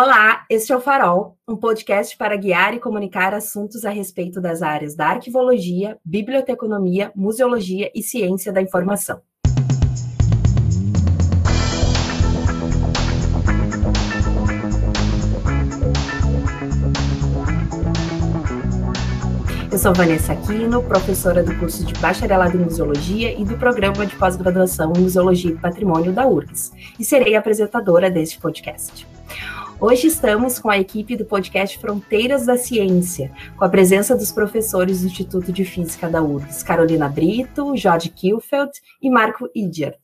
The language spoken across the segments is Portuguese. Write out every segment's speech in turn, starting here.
Olá, este é o Farol, um podcast para guiar e comunicar assuntos a respeito das áreas da arquivologia, biblioteconomia, museologia e ciência da informação. Eu sou Vanessa Aquino, professora do curso de Bacharelado em Museologia e do programa de pós-graduação em Museologia e Patrimônio da URGS, e serei apresentadora deste podcast. Hoje estamos com a equipe do podcast Fronteiras da Ciência, com a presença dos professores do Instituto de Física da URGS, Carolina Brito, Jorge Kielfeld e Marco Idiart.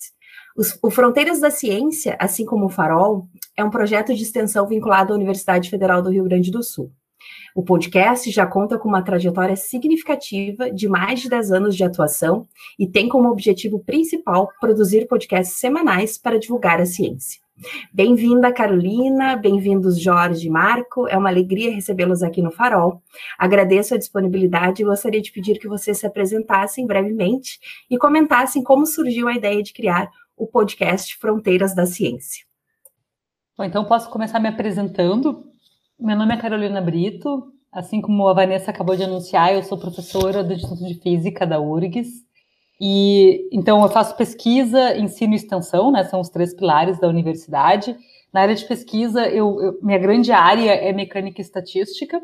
O Fronteiras da Ciência, assim como o Farol, é um projeto de extensão vinculado à Universidade Federal do Rio Grande do Sul. O podcast já conta com uma trajetória significativa de mais de 10 anos de atuação e tem como objetivo principal produzir podcasts semanais para divulgar a ciência. Bem-vinda, Carolina, bem-vindos, Jorge e Marco. É uma alegria recebê-los aqui no Farol. Agradeço a disponibilidade e gostaria de pedir que vocês se apresentassem brevemente e comentassem como surgiu a ideia de criar o podcast Fronteiras da Ciência. Bom, então posso começar me apresentando. Meu nome é Carolina Brito. Assim como a Vanessa acabou de anunciar, eu sou professora do Instituto de Física da URGS e então eu faço pesquisa, ensino e extensão, né? São os três pilares da universidade. Na área de pesquisa, eu, eu, minha grande área é mecânica e estatística,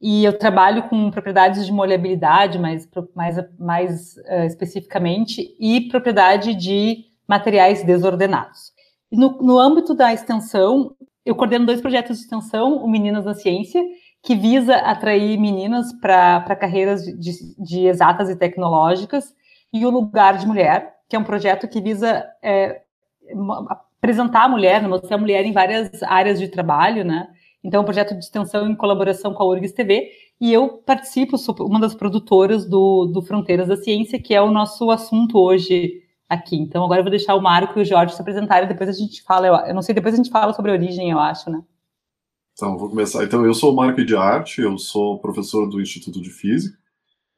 e eu trabalho com propriedades de molhabilidade, mais, mais, mais uh, especificamente, e propriedade de materiais desordenados. E no, no âmbito da extensão, eu coordeno dois projetos de extensão, o Meninas na Ciência, que visa atrair meninas para carreiras de, de, de exatas e tecnológicas, e o Lugar de Mulher, que é um projeto que visa é, apresentar a mulher, né, mostrar a mulher em várias áreas de trabalho, né? Então, é um projeto de extensão em colaboração com a URGS TV, e eu participo, sou uma das produtoras do, do Fronteiras da Ciência, que é o nosso assunto hoje aqui. Então, agora eu vou deixar o Marco e o Jorge se apresentarem, depois a gente fala, eu, eu não sei, depois a gente fala sobre a origem, eu acho, né? Então, vou começar. Então, eu sou o Marco de Arte, eu sou professor do Instituto de Física,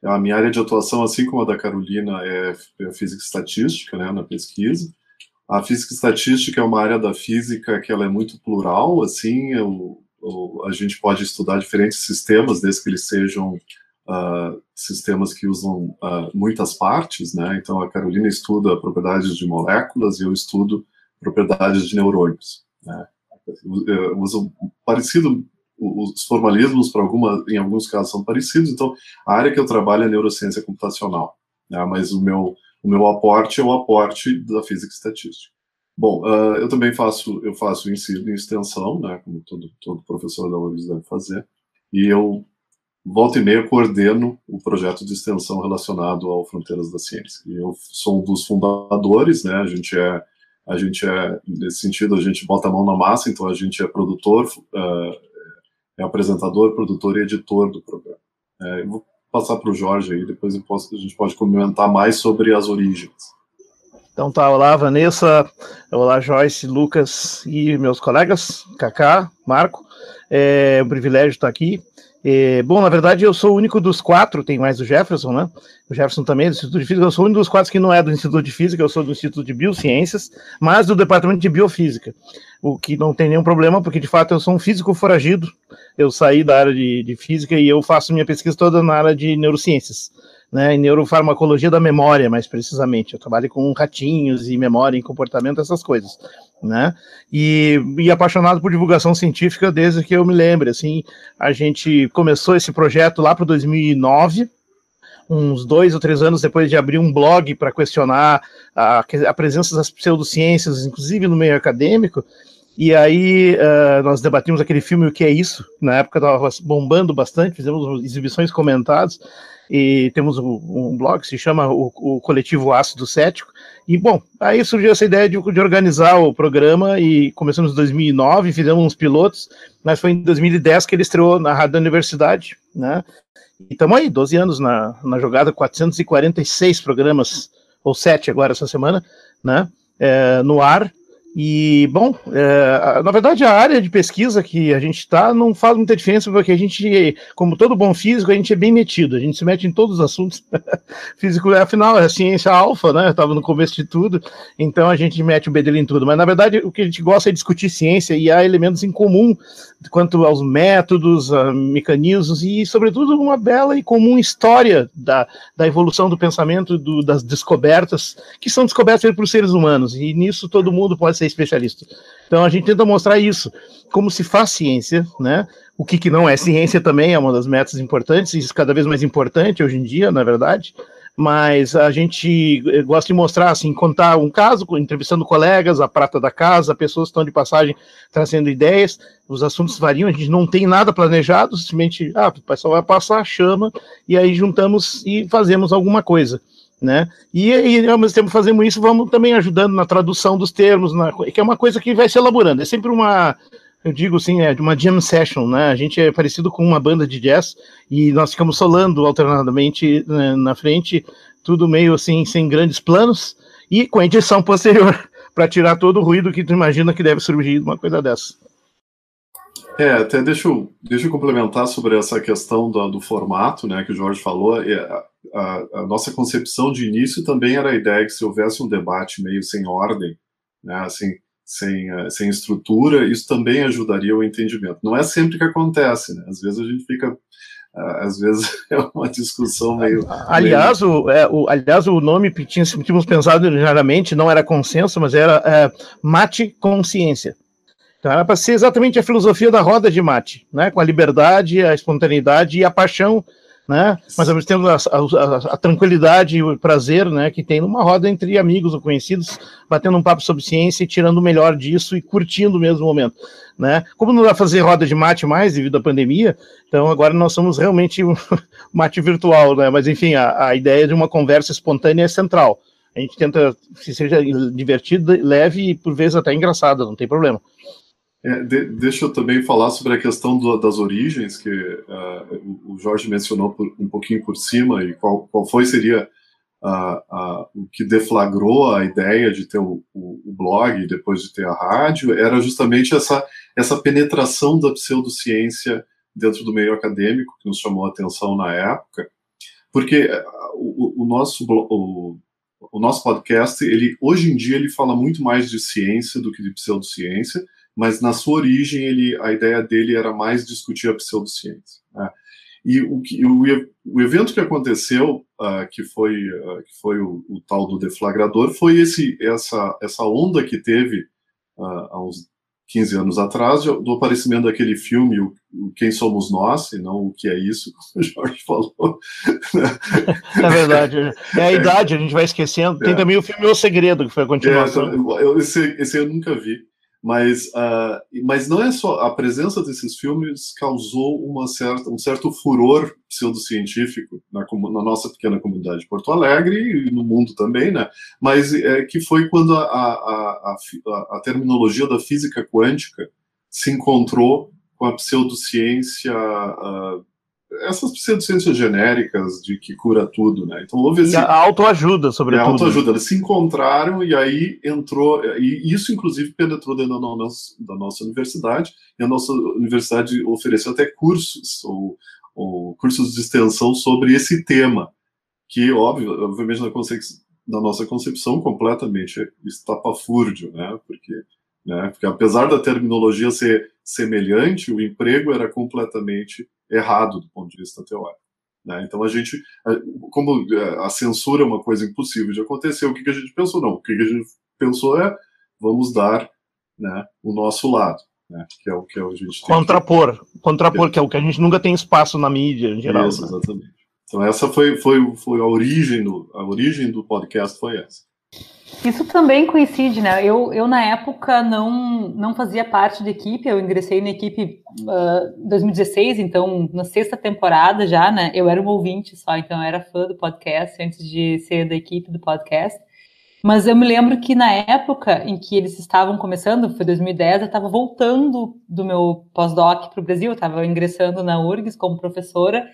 a minha área de atuação, assim como a da Carolina, é, é física estatística, né, na pesquisa. A física estatística é uma área da física que ela é muito plural, assim, eu, eu, a gente pode estudar diferentes sistemas, desde que eles sejam uh, sistemas que usam uh, muitas partes, né, então a Carolina estuda propriedades de moléculas e eu estudo propriedades de neurônios, né, uso parecido os formalismos para alguma, em alguns casos são parecidos. Então, a área que eu trabalho é neurociência computacional, né? Mas o meu o meu aporte é o aporte da física estatística. Bom, uh, eu também faço eu faço ensino em extensão, né? Como todo todo professor da UFRGS deve fazer. E eu volta e meia coordeno o projeto de extensão relacionado ao Fronteiras da Ciência. E eu sou um dos fundadores, né? A gente é a gente é nesse sentido a gente bota a mão na massa, então a gente é produtor uh, é apresentador, produtor e editor do programa. É, eu vou passar para o Jorge aí, depois posso, a gente pode comentar mais sobre as origens. Então tá, olá Vanessa, olá Joyce, Lucas e meus colegas, Kaká, Marco, é um privilégio estar aqui. É, bom, na verdade, eu sou o único dos quatro, tem mais o Jefferson, né? O Jefferson também é do Instituto de Física, eu sou o único dos quatro que não é do Instituto de Física, eu sou do Instituto de Biociências, mas do Departamento de Biofísica, o que não tem nenhum problema, porque de fato eu sou um físico foragido, eu saí da área de, de física e eu faço minha pesquisa toda na área de neurociências, né? Em neurofarmacologia da memória, mais precisamente. Eu trabalho com ratinhos e memória e comportamento, essas coisas né? E, e, apaixonado por divulgação científica desde que eu me lembro. Assim, a gente começou esse projeto lá para 2009, uns dois ou três anos depois de abrir um blog para questionar a, a, presença das pseudociências, inclusive no meio acadêmico. E aí uh, nós debatimos aquele filme O que é isso? Na época estava bombando bastante, fizemos exibições comentadas e temos um, um blog que se chama o, o, Coletivo Ácido Cético. E, bom, aí surgiu essa ideia de, de, organizar o programa e começamos em 2009, fizemos uns pilotos, mas foi em 2010 que ele estreou na Rádio da Universidade, né? E estamos aí, 12 anos na, na jogada, 446 programas, ou 7 agora essa semana, né? É, no ar, E, bom, é, na verdade, a área de pesquisa que a gente está não faz muita diferença, porque a gente, como todo bom físico, a gente é bem metido, a gente se mete em todos os assuntos. físico, afinal, é ciência alfa, né? Estava no começo de tudo, então a gente mete o bedelho em tudo. Mas, na verdade, o que a gente gosta é discutir ciência e há elementos em comum quanto aos métodos, a mecanismos e, sobretudo, uma bela e comum história da, da evolução do pensamento, do, das descobertas, que são descobertas por seres humanos, e nisso todo mundo pode ser ser especialista. Então a gente tenta mostrar isso, como se faz ciência, né? O que, que não é ciência também é uma das metas importantes, isso cada vez mais importante hoje em dia, na verdade. Mas a gente eh, gosta de mostrar, assim, contar um caso, entrevistando colegas, a prata da casa, pessoas que estão de passagem trazendo ideias, os assuntos variam, a gente não tem nada planejado, simplesmente, ah, o pessoal vai passar, chama, e aí juntamos e fazemos alguma coisa né? E, e, ao mesmo tempo fazemos isso, vamos também ajudando na tradução dos termos, na, que é uma coisa que vai se elaborando. É sempre uma, eu digo assim, é uma jam session, né? A gente é parecido com uma banda de jazz e nós ficamos solando alternadamente né, na frente, tudo meio assim, sem grandes planos e com edição posterior para tirar todo o ruído que tu imagina que deve surgir de uma coisa dessa. É, até deixa eu, deixa eu complementar sobre essa questão do, do formato, né, que o Jorge falou. É, a, a, nossa concepção de início também era a ideia que se houvesse um debate meio sem ordem, né, assim, sem, uh, sem estrutura, isso também ajudaria o entendimento. Não é sempre que acontece, né? Às vezes a gente fica uh, às vezes é uma discussão meio. Aliás, meio... O, é, o, aliás, o nome que tínhamos pensado originariamente não era consenso, mas era é, mate consciência. Então era para ser exatamente a filosofia da roda de mate, né? Com a liberdade, a espontaneidade e a paixão, né? Mas ao mesmo tempo a, a, a, tranquilidade e o prazer, né? Que tem numa roda entre amigos ou conhecidos, batendo um papo sobre ciência e tirando o melhor disso e curtindo o mesmo momento, né? Como não dá fazer roda de mate mais devido à pandemia, então agora nós somos realmente um mate virtual, né? Mas enfim, a, a ideia de uma conversa espontânea é central. A gente tenta que seja divertida, leve e por vezes até engraçada, não tem problema. É, de, deixa eu também falar sobre a questão do, das origens, que uh, o Jorge mencionou por, um pouquinho por cima, e qual, qual foi, seria o que deflagrou a ideia de ter o, o, o, blog depois de ter a rádio, era justamente essa, essa penetração da pseudociência dentro do meio acadêmico, que nos chamou a atenção na época, porque o, o nosso, o nosso podcast, ele, hoje em dia, ele fala muito mais de ciência do que de pseudociência, mas na sua origem ele, a ideia dele era mais discutir a pseudociência. Né? E o, que, o, o, evento que aconteceu, uh, que foi, uh, que foi o, o, tal do deflagrador, foi esse, essa, essa onda que teve uh, há uns 15 anos atrás, do aparecimento daquele filme, o, Quem Somos Nós, e não O Que É Isso, como o Jorge falou. É verdade. É a idade, a gente vai esquecendo. Tem é. também o filme O Segredo, que foi a continuação. É, esse, esse eu nunca vi. Mas, uh, mas não é só a presença desses filmes causou uma certa, um certo furor pseudocientífico na, na nossa pequena comunidade de Porto Alegre e no mundo também, né? Mas é que foi quando a, a, a, a terminologia da física quântica se encontrou com a pseudociência uh, essas pseudociências genéricas de que cura tudo, né? Então houve esse... E a autoajuda, sobretudo. É, a autoajuda. Eles se encontraram e aí entrou... E isso, inclusive, penetrou dentro da nossa, da nossa universidade. E a nossa universidade ofereceu até cursos, ou, ou cursos de extensão sobre esse tema, que, óbvio, obviamente, na, na nossa concepção, completamente estapafúrdio, né? Porque, né? Porque apesar da terminologia ser semelhante, o emprego era completamente errado do ponto de vista teórico. Né? Então a gente, como é, a censura é uma coisa impossível de acontecer, o que, que a gente pensou? Não, o que, que a gente pensou é vamos dar né, o nosso lado, né, que é o que a gente contrapor, que... contrapor, que é o que a gente nunca tem espaço na mídia em geral. Isso, né? exatamente. Então essa foi, foi, foi a origem do a origem do podcast foi essa. Isso também coincide, né? Eu, eu na época não, não fazia parte da equipe, eu ingressei na equipe em uh, 2016, então na sexta temporada já, né? Eu era um ouvinte só, então eu era fã do podcast antes de ser da equipe do podcast. Mas eu me lembro que na época em que eles estavam começando, foi 2010, eu estava voltando do meu pós-doc para o Brasil, eu estava ingressando na URGS como professora,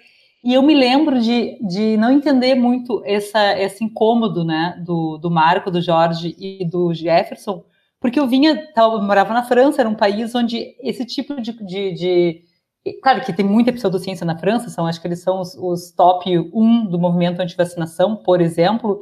e eu me lembro de, de não entender muito essa, esse incômodo né, do, do Marco, do Jorge e do Jefferson porque eu vinha, eu morava na França, era um país onde esse tipo de, de, de Claro que tem muita pseudociência na França, são, acho que eles são os, os top 1 do movimento anti-vacinação, por exemplo,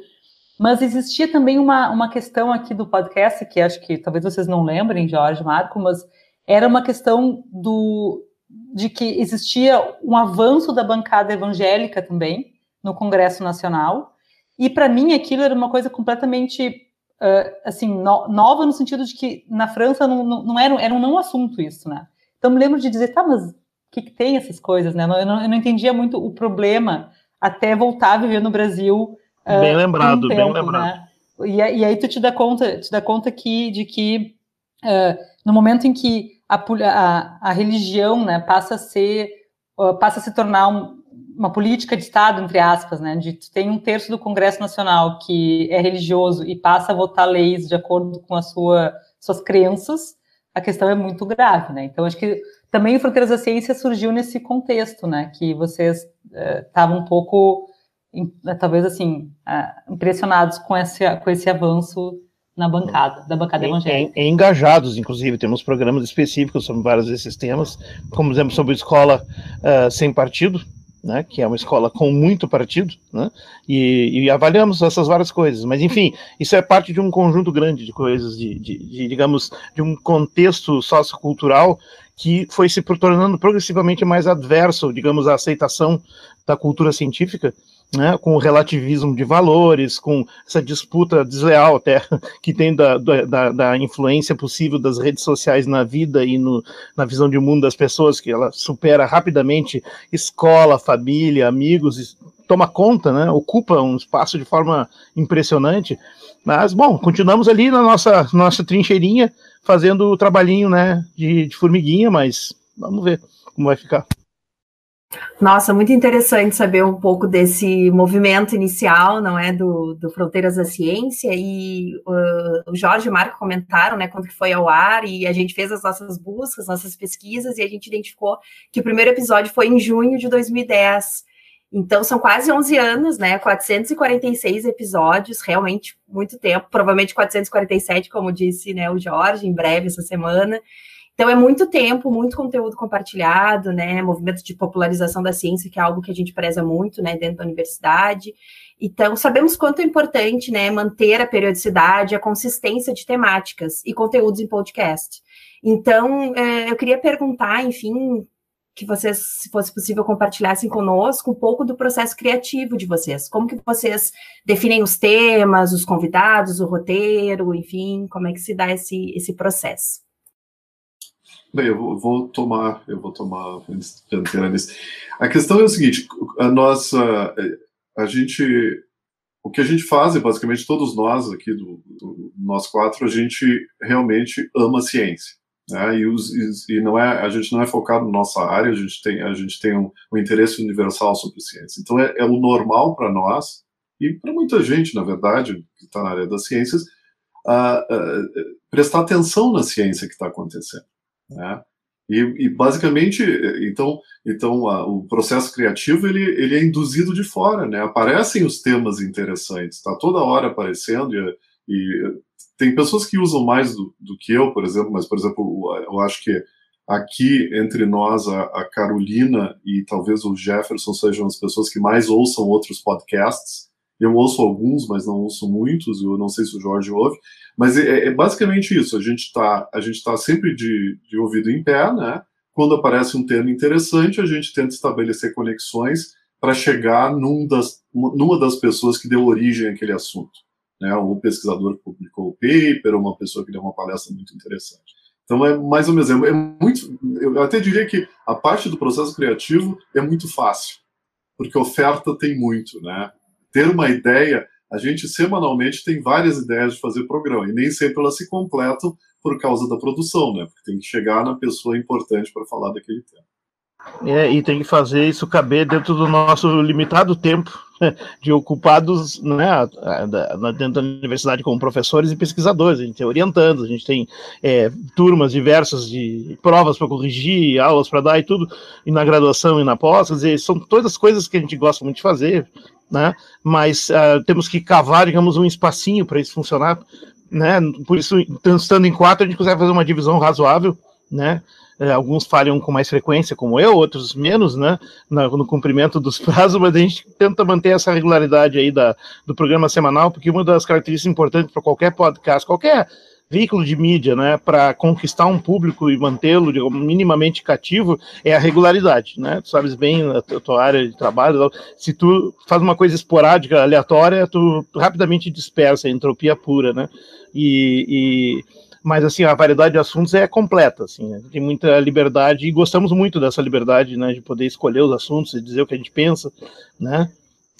mas existia também uma, uma questão aqui do podcast, que acho que talvez vocês não lembrem, Jorge, Marco, mas era uma questão do, de que existia um avanço da bancada evangélica também no Congresso Nacional, e para mim aquilo era uma coisa completamente uh, assim no, nova no sentido de que na França não, não, não, era, era um não assunto isso, né? Então me lembro de dizer, tá, mas o que, que tem essas coisas, né? Eu não, eu não entendia muito o problema até voltar a viver no Brasil ah, bem lembrado, um tempo, bem lembrado. Né? E, e, aí tu te dá conta, te dá conta que, de que uh, no momento em que a, a, a religião né, passa a ser, uh, passa a se tornar um, uma política de Estado, entre aspas, né, de tem um terço do Congresso Nacional que é religioso e passa a votar leis de acordo com a sua, suas crenças, a questão é muito grave, né? Então acho que também o Fronteiras da Ciência surgiu nesse contexto, né? Que vocês estavam uh, um pouco talvez assim, impressionados com esse, com esse avanço na bancada, da bancada evangélica. Engajados, inclusive, temos programas específicos sobre vários desses temas, como exemplo sobre escola uh, sem partido, né, que é uma escola com muito partido, né, e, e, avaliamos essas várias coisas. Mas, enfim, isso é parte de um conjunto grande de coisas, de, de, de digamos, de um contexto sociocultural que foi se tornando progressivamente mais adverso, digamos, à aceitação da cultura científica, né, com o relativismo de valores, com essa disputa desleal até que tem da, da, da, influência possível das redes sociais na vida e no, na visão de mundo das pessoas, que ela supera rapidamente escola, família, amigos, toma conta, né, ocupa um espaço de forma impressionante. Mas, bom, continuamos ali na nossa, nossa trincheirinha, fazendo o trabalhinho né, de, de formiguinha, mas vamos ver como vai ficar. Nossa, muito interessante saber um pouco desse movimento inicial, não é, do, do Fronteiras da Ciência, e uh, o Jorge e o Marco comentaram, né, quando que foi ao ar, e a gente fez as nossas buscas, nossas pesquisas, e a gente identificou que o primeiro episódio foi em junho de 2010, então são quase 11 anos, né, 446 episódios, realmente muito tempo, provavelmente 447, como disse, né, o Jorge, em breve, essa semana, então, é muito tempo, muito conteúdo compartilhado, né? Movimento de popularização da ciência, que é algo que a gente preza muito, né, dentro da universidade. Então, sabemos quanto é importante, né, manter a periodicidade, a consistência de temáticas e conteúdos em podcast. Então, é, eu queria perguntar, enfim, que vocês, se fosse possível, compartilhassem conosco um pouco do processo criativo de vocês. Como que vocês definem os temas, os convidados, o roteiro, enfim, como é que se dá esse, esse processo? Bem, eu vou, tomar, eu vou tomar dianteira nisso. A questão é o seguinte: a nossa, a gente, o que a gente faz, basicamente todos nós aqui do, do nós quatro, a gente realmente ama a ciência, né? E, os, e, não é, a gente não é focado na nossa área, a gente tem, a gente tem um, um interesse universal sobre ciência. Então é, é o normal para nós e para muita gente, na verdade, que está na área das ciências, uh, uh, prestar atenção na ciência que está acontecendo. Né? E, e, basicamente, então, então a, o processo criativo ele, ele é induzido de fora, né? Aparecem os temas interessantes, está toda hora aparecendo e, e, tem pessoas que usam mais do, do, que eu, por exemplo, mas por exemplo, eu acho que aqui entre nós a, a Carolina e talvez o Jefferson sejam as pessoas que mais ouçam outros podcasts. Eu ouço alguns, mas não ouço muitos. Eu não sei se o Jorge ouve. Mas é, é basicamente isso. A gente está tá sempre de, de ouvido em pé, né? Quando aparece um tema interessante, a gente tenta estabelecer conexões para chegar num das, numa das pessoas que deu origem àquele assunto. Né? Um pesquisador que publicou o paper, uma pessoa que deu uma palestra muito interessante. Então é mais ou menos, é, é muito, eu até diria que a parte do processo criativo é muito fácil, porque oferta tem muito, né? Ter uma ideia, a gente semanalmente tem várias ideias de fazer programa, e nem sempre elas se completam por causa da produção, né? Porque tem que chegar na pessoa importante para falar daquele tema. É, e tem que fazer isso caber dentro do nosso limitado tempo de ocupados né, dentro da universidade como professores e pesquisadores. A gente tem orientando, a gente tem é, turmas diversas de provas para corrigir, aulas para dar e tudo, e na graduação e na pós, quer dizer, são todas as coisas que a gente gosta muito de fazer, né? Mas uh, temos que cavar, digamos, um espacinho para isso funcionar, né? Por isso, estando em quatro, a gente consegue fazer uma divisão razoável, né? É, alguns falham com mais frequência, como eu, outros menos, né? No, no, cumprimento dos prazos, mas a gente tenta manter essa regularidade aí da, do programa semanal, porque uma das características importantes para qualquer podcast, qualquer veículo de mídia, né, para conquistar um público e mantê-lo minimamente cativo é a regularidade, né? Tu sabes bem a tua área de trabalho, se tu faz uma coisa esporádica, aleatória, tu rapidamente dispersa, entropia pura, né? E, e mas assim a variedade de assuntos é completa, assim, né? tem muita liberdade e gostamos muito dessa liberdade, né, de poder escolher os assuntos e dizer o que a gente pensa, né?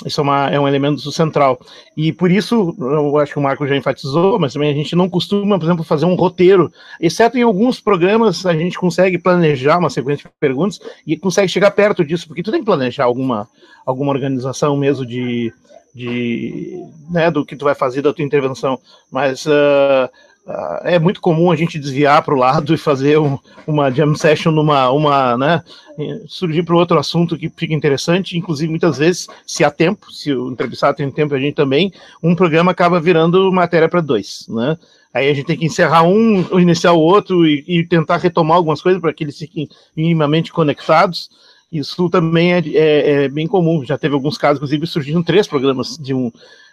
Isso é, uma, é um elemento central. E por isso, eu acho que o Marco já enfatizou, mas também a gente não costuma, por exemplo, fazer um roteiro, exceto em alguns programas a gente consegue planejar uma sequência de perguntas e consegue chegar perto disso, porque tu tem que planejar alguma, alguma organização mesmo de, de né, do que tu vai fazer da tua intervenção. Mas uh, Uh, é muito comum a gente desviar para o lado e fazer um, uma jam session numa, uma, né, surgir para outro assunto que fica interessante, inclusive muitas vezes, se há tempo, se o entrevistado tem tempo, a gente também, um programa acaba virando matéria para dois, né? Aí a gente tem que encerrar um, iniciar o outro e, e tentar retomar algumas coisas para que eles fiquem minimamente conectados. Isso também é, é, é, bem comum. Já teve alguns casos, inclusive, surgiram três programas de um,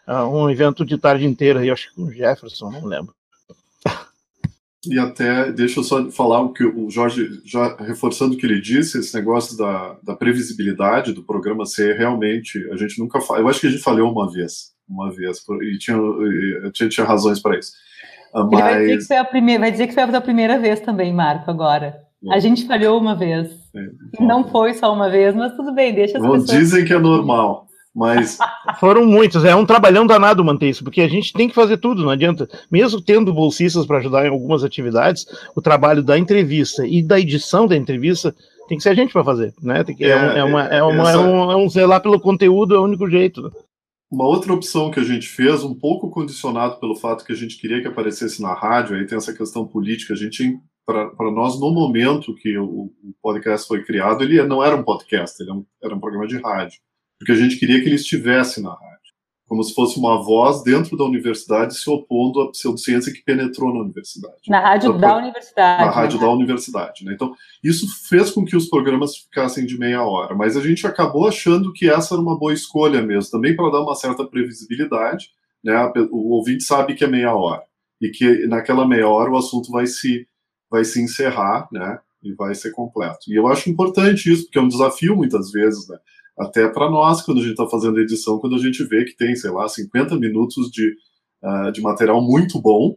uh, um evento de tarde inteira, eu acho que com o Jefferson, não lembro. E até, deixa eu só falar o que o Jorge, já reforçando o que ele disse, esse negócio da, da previsibilidade do programa ser realmente, a gente nunca fala, eu acho que a gente falhou uma vez, uma vez, e tinha, tinha, tinha razões para isso. Mas... Ele vai dizer, que foi a primeira, vai dizer que foi a primeira vez também, Marco, agora. A gente falhou uma vez. É, não foi só uma vez, mas tudo bem, deixa as Bom, pessoas... Dizem que é normal. Mas. Foram muitos, é um trabalhão danado manter isso, porque a gente tem que fazer tudo, não adianta. Mesmo tendo bolsistas para ajudar em algumas atividades, o trabalho da entrevista e da edição da entrevista tem que ser a gente para fazer, né? Tem que, é, é, é, uma, é, uma, essa... é, um, é um zelar pelo conteúdo, é o único jeito. Né? Uma outra opção que a gente fez, um pouco condicionado pelo fato que a gente queria que aparecesse na rádio, aí tem essa questão política, a gente, para nós, no momento que o, o, podcast foi criado, ele não era um podcast, ele era um, era um programa de rádio porque a gente queria que ele estivesse na rádio, como se fosse uma voz dentro da universidade se opondo à pseudociência que penetrou na universidade. Na rádio então, da universidade. Na rádio né? da universidade. Né? Então, isso fez com que os programas ficassem de meia hora, mas a gente acabou achando que essa era uma boa escolha mesmo, também para dar uma certa previsibilidade. Né? O ouvinte sabe que é meia hora, e que naquela meia hora o assunto vai se, vai se encerrar, né? E vai ser completo. E eu acho importante isso, porque é um desafio muitas vezes, né? Até para nós, quando a gente está fazendo edição, quando a gente vê que tem, sei lá, 50 minutos de, uh, de material muito bom,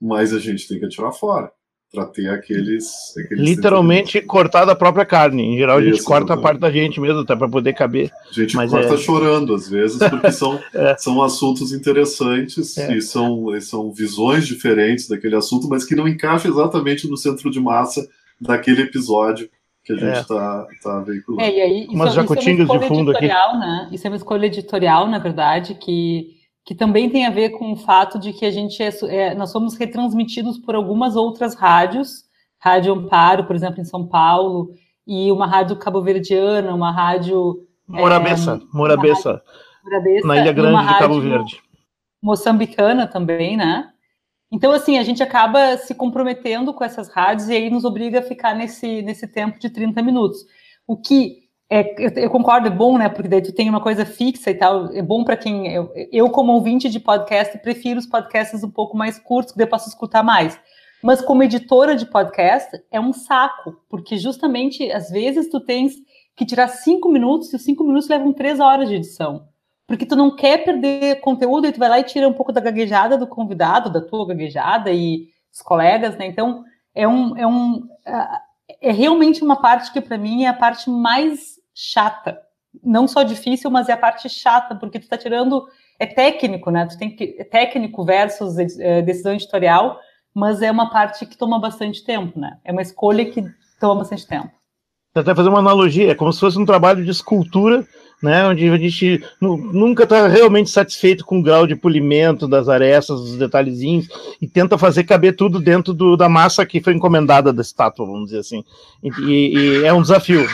mas a gente tem que atirar fora para ter aqueles, aqueles literalmente cortar da própria carne. Em geral, a gente corta a parte da gente mesmo, até para poder caber. A gente mas corta é... chorando às vezes, porque são, é. são assuntos interessantes é. e são, são visões diferentes daquele assunto, mas que não encaixa exatamente no centro de massa daquele episódio que a gente está é. tá veiculando. É, e aí, isso, Umas jacutingas é de fundo aqui. Né? Isso é uma escolha editorial, na verdade, que, que também tem a ver com o fato de que a gente é, é, nós somos retransmitidos por algumas outras rádios, Rádio Amparo, por exemplo, em São Paulo, e uma rádio cabo-verdiana, uma rádio... É, Morabeza, na Ilha Grande de Cabo Verde. Moçambicana também, né? Então, assim, a gente acaba se comprometendo com essas rádios e aí nos obriga a ficar nesse, nesse tempo de 30 minutos. O que é, eu, eu, concordo, é bom, né? Porque daí tu tem uma coisa fixa e tal. É bom para quem. Eu, eu, como ouvinte de podcast, prefiro os podcasts um pouco mais curtos, que eu posso escutar mais. Mas como editora de podcast, é um saco, porque justamente às vezes tu tens que tirar cinco minutos e os cinco minutos levam três horas de edição porque tu não quer perder conteúdo e tu vai lá e tira um pouco da gaguejada do convidado, da tua gaguejada e os colegas, né? Então, é um, é um é realmente uma parte que para mim é a parte mais chata. Não só difícil, mas é a parte chata, porque tu tá tirando é técnico, né? Tu tem que é técnico versus é, decisão editorial, mas é uma parte que toma bastante tempo, né? É uma escolha que toma bastante tempo. Até fazer uma analogia, é como se fosse um trabalho de escultura né, onde a gente nunca está realmente satisfeito com o grau de polimento das arestas, dos detalhezinhos, e tenta fazer caber tudo dentro do, da massa que foi encomendada da estátua, vamos dizer assim. E, e, é um desafio.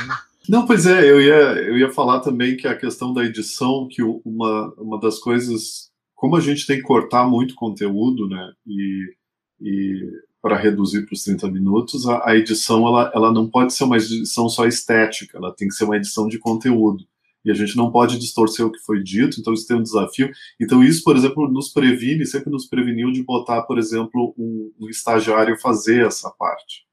Não, pois é, eu ia, eu ia falar também que a questão da edição, que uma, uma das coisas como a gente tem que cortar muito conteúdo, né, e, e para reduzir para os 30 minutos, a, a, edição ela, ela não pode ser uma edição só estética, ela tem que ser uma edição de conteúdo. E a gente não pode distorcer o que foi dito, então isso tem um desafio. Então, isso, por exemplo, nos previne, sempre nos preveniu de botar, por exemplo, um, um estagiário fazer essa parte.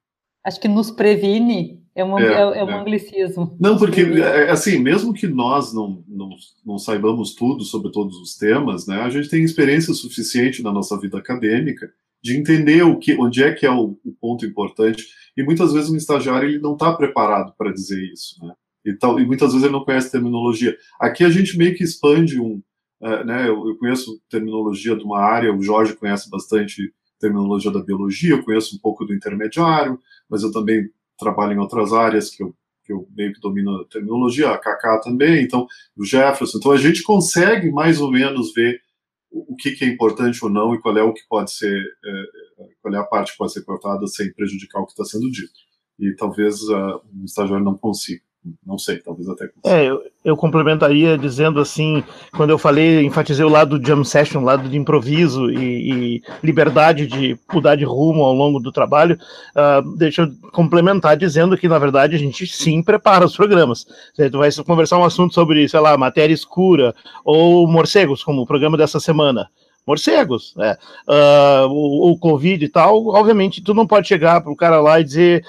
Acho que nos previne é, uma, é, é, é um é. anglicismo. Não, porque, é, é, assim, mesmo que nós não, não, não saibamos tudo sobre todos os temas, né, a gente tem experiência suficiente na nossa vida acadêmica de entender o que, onde é que é o, o ponto importante. E muitas vezes um estagiário ele não está preparado para dizer isso, né? E, tal, e muitas vezes ele não conhece terminologia. Aqui a gente meio que expande um, uh, né? Eu, eu, conheço terminologia de uma área, o Jorge conhece bastante terminologia da biologia, eu conheço um pouco do intermediário, mas eu também trabalho em outras áreas que eu, que eu meio que domino a terminologia, a Kaká também, então o Jefferson. Então a gente consegue mais ou menos ver o que, que, é importante ou não e qual é o que pode ser, é, qual é a parte que pode ser cortada sem prejudicar o que está sendo dito. E talvez uh, o estagiário não consiga. Não sei, talvez até. É, eu, eu, complementaria dizendo assim, quando eu falei, enfatizei o lado do jam session, o lado de improviso e, e, liberdade de mudar de rumo ao longo do trabalho, uh, deixa eu complementar dizendo que, na verdade, a gente sim prepara os programas. Você vai conversar um assunto sobre, sei lá, matéria escura ou morcegos, como o programa dessa semana morcegos, né? Uh, o, o, Covid e tal, obviamente tu não pode chegar para o cara lá e dizer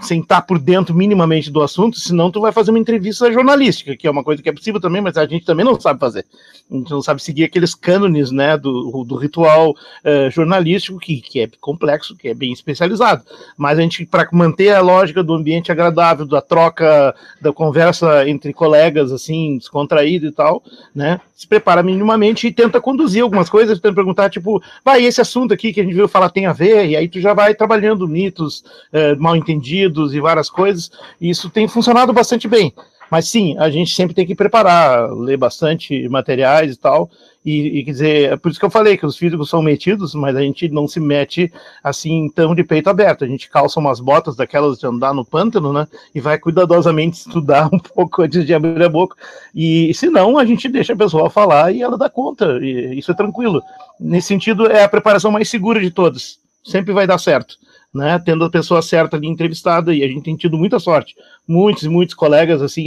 sem estar por dentro minimamente do assunto, senão tu vai fazer uma entrevista jornalística, que é uma coisa que é possível também, mas a gente também não sabe fazer. A gente não sabe seguir aqueles cânones, né, do, do ritual uh, jornalístico, que, que é complexo, que é bem especializado. Mas a gente, para manter a lógica do ambiente agradável, da troca, da conversa entre colegas, assim, descontraído e tal, né, se prepara minimamente e tenta conduzir algumas coisas, tenta perguntar, tipo, vai, esse assunto aqui que a gente viu falar tem a ver, e aí tu já vai trabalhando mitos uh, mal entendidos entendidos e várias coisas, e isso tem funcionado bastante bem. Mas sim, a gente sempre tem que preparar, ler bastante materiais e tal. E, e quer dizer, é por isso que eu falei que os físicos são metidos, mas a gente não se mete assim tão de peito aberto. A gente calça umas botas daquelas de andar no pântano, né? E vai cuidadosamente estudar um pouco antes de abrir a boca. E se não, a gente deixa a pessoa falar e ela dá conta. Isso é tranquilo. Nesse sentido, é a preparação mais segura de todas. Sempre vai dar certo né, tendo a pessoa certa ali entrevistada, e a gente tem tido muita sorte. Muitos e muitos colegas, assim,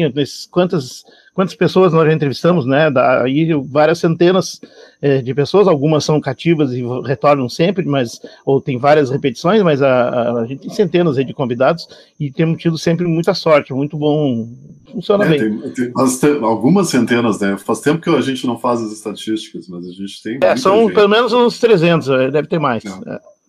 quantas, quantas pessoas nós já entrevistamos, né, daí várias centenas é, de pessoas, algumas são cativas e retornam sempre, mas, ou tem várias repetições, mas a, a, a gente tem centenas de convidados, e temos tido sempre muita sorte, muito bom, funciona é, bem. Tem, tem algumas centenas, né, faz tempo que a gente não faz as estatísticas, mas a gente tem... É, são gente. pelo menos uns 300, é, deve ter mais. É.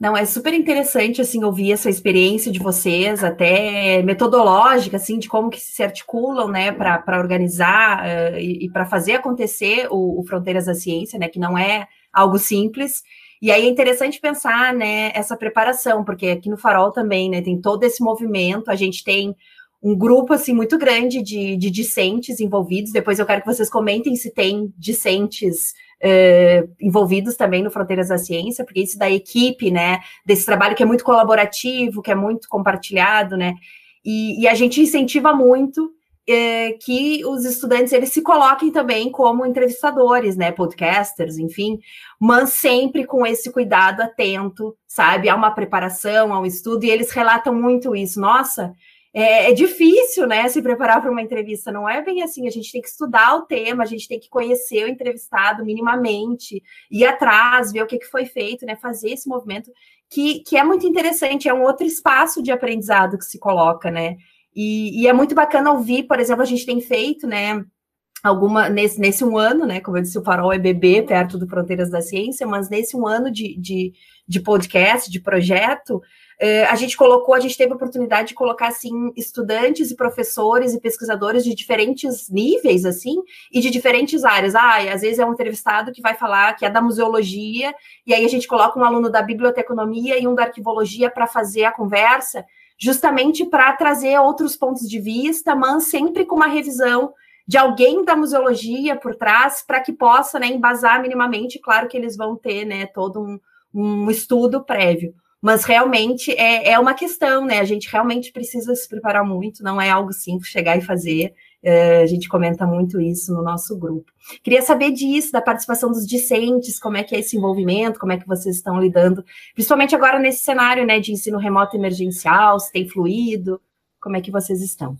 Não, é super interessante, assim, ouvir essa experiência de vocês, até metodológica, assim, de como que se articulam, né, para organizar uh, e, e para fazer acontecer o, o, Fronteiras da Ciência, né, que não é algo simples. E aí é interessante pensar, né, essa preparação, porque aqui no Farol também, né, tem todo esse movimento, a gente tem um grupo, assim, muito grande de, de discentes envolvidos, depois eu quero que vocês comentem se tem discentes Uh, envolvidos também no Fronteiras da Ciência, porque isso da equipe, né, desse trabalho que é muito colaborativo, que é muito compartilhado, né, e, e a gente incentiva muito uh, que os estudantes eles se coloquem também como entrevistadores, né, podcasters, enfim, mas sempre com esse cuidado atento, sabe, a uma preparação, a um estudo, e eles relatam muito isso, nossa, é, é, difícil, né, se preparar para uma entrevista. Não é bem assim. A gente tem que estudar o tema, a gente tem que conhecer o entrevistado minimamente, ir atrás, ver o que, que foi feito, né, fazer esse movimento que, que é muito interessante. É um outro espaço de aprendizado que se coloca, né. E, e é muito bacana ouvir, por exemplo, a gente tem feito, né, alguma nesse, nesse um ano, né? Como eu disse, o Farol é bebê perto do Fronteiras da Ciência, mas nesse um ano de, de, de podcast, de projeto, a gente colocou, a gente teve a oportunidade de colocar assim estudantes e professores e pesquisadores de diferentes níveis assim e de diferentes áreas. Ah, às vezes é um entrevistado que vai falar que é da museologia e aí a gente coloca um aluno da biblioteconomia e um da arquivologia para fazer a conversa, justamente para trazer outros pontos de vista, mas sempre com uma revisão de alguém da museologia por trás para que possa, né, embasar minimamente. Claro que eles vão ter, né, todo um, um estudo prévio mas realmente é, é uma questão, né? A gente realmente precisa se preparar muito, não é algo simples chegar e fazer. É, a gente comenta muito isso no nosso grupo. Queria saber disso, da participação dos discentes, como é que é esse envolvimento, como é que vocês estão lidando, principalmente agora nesse cenário né, de ensino remoto emergencial, se tem fluído, como é que vocês estão?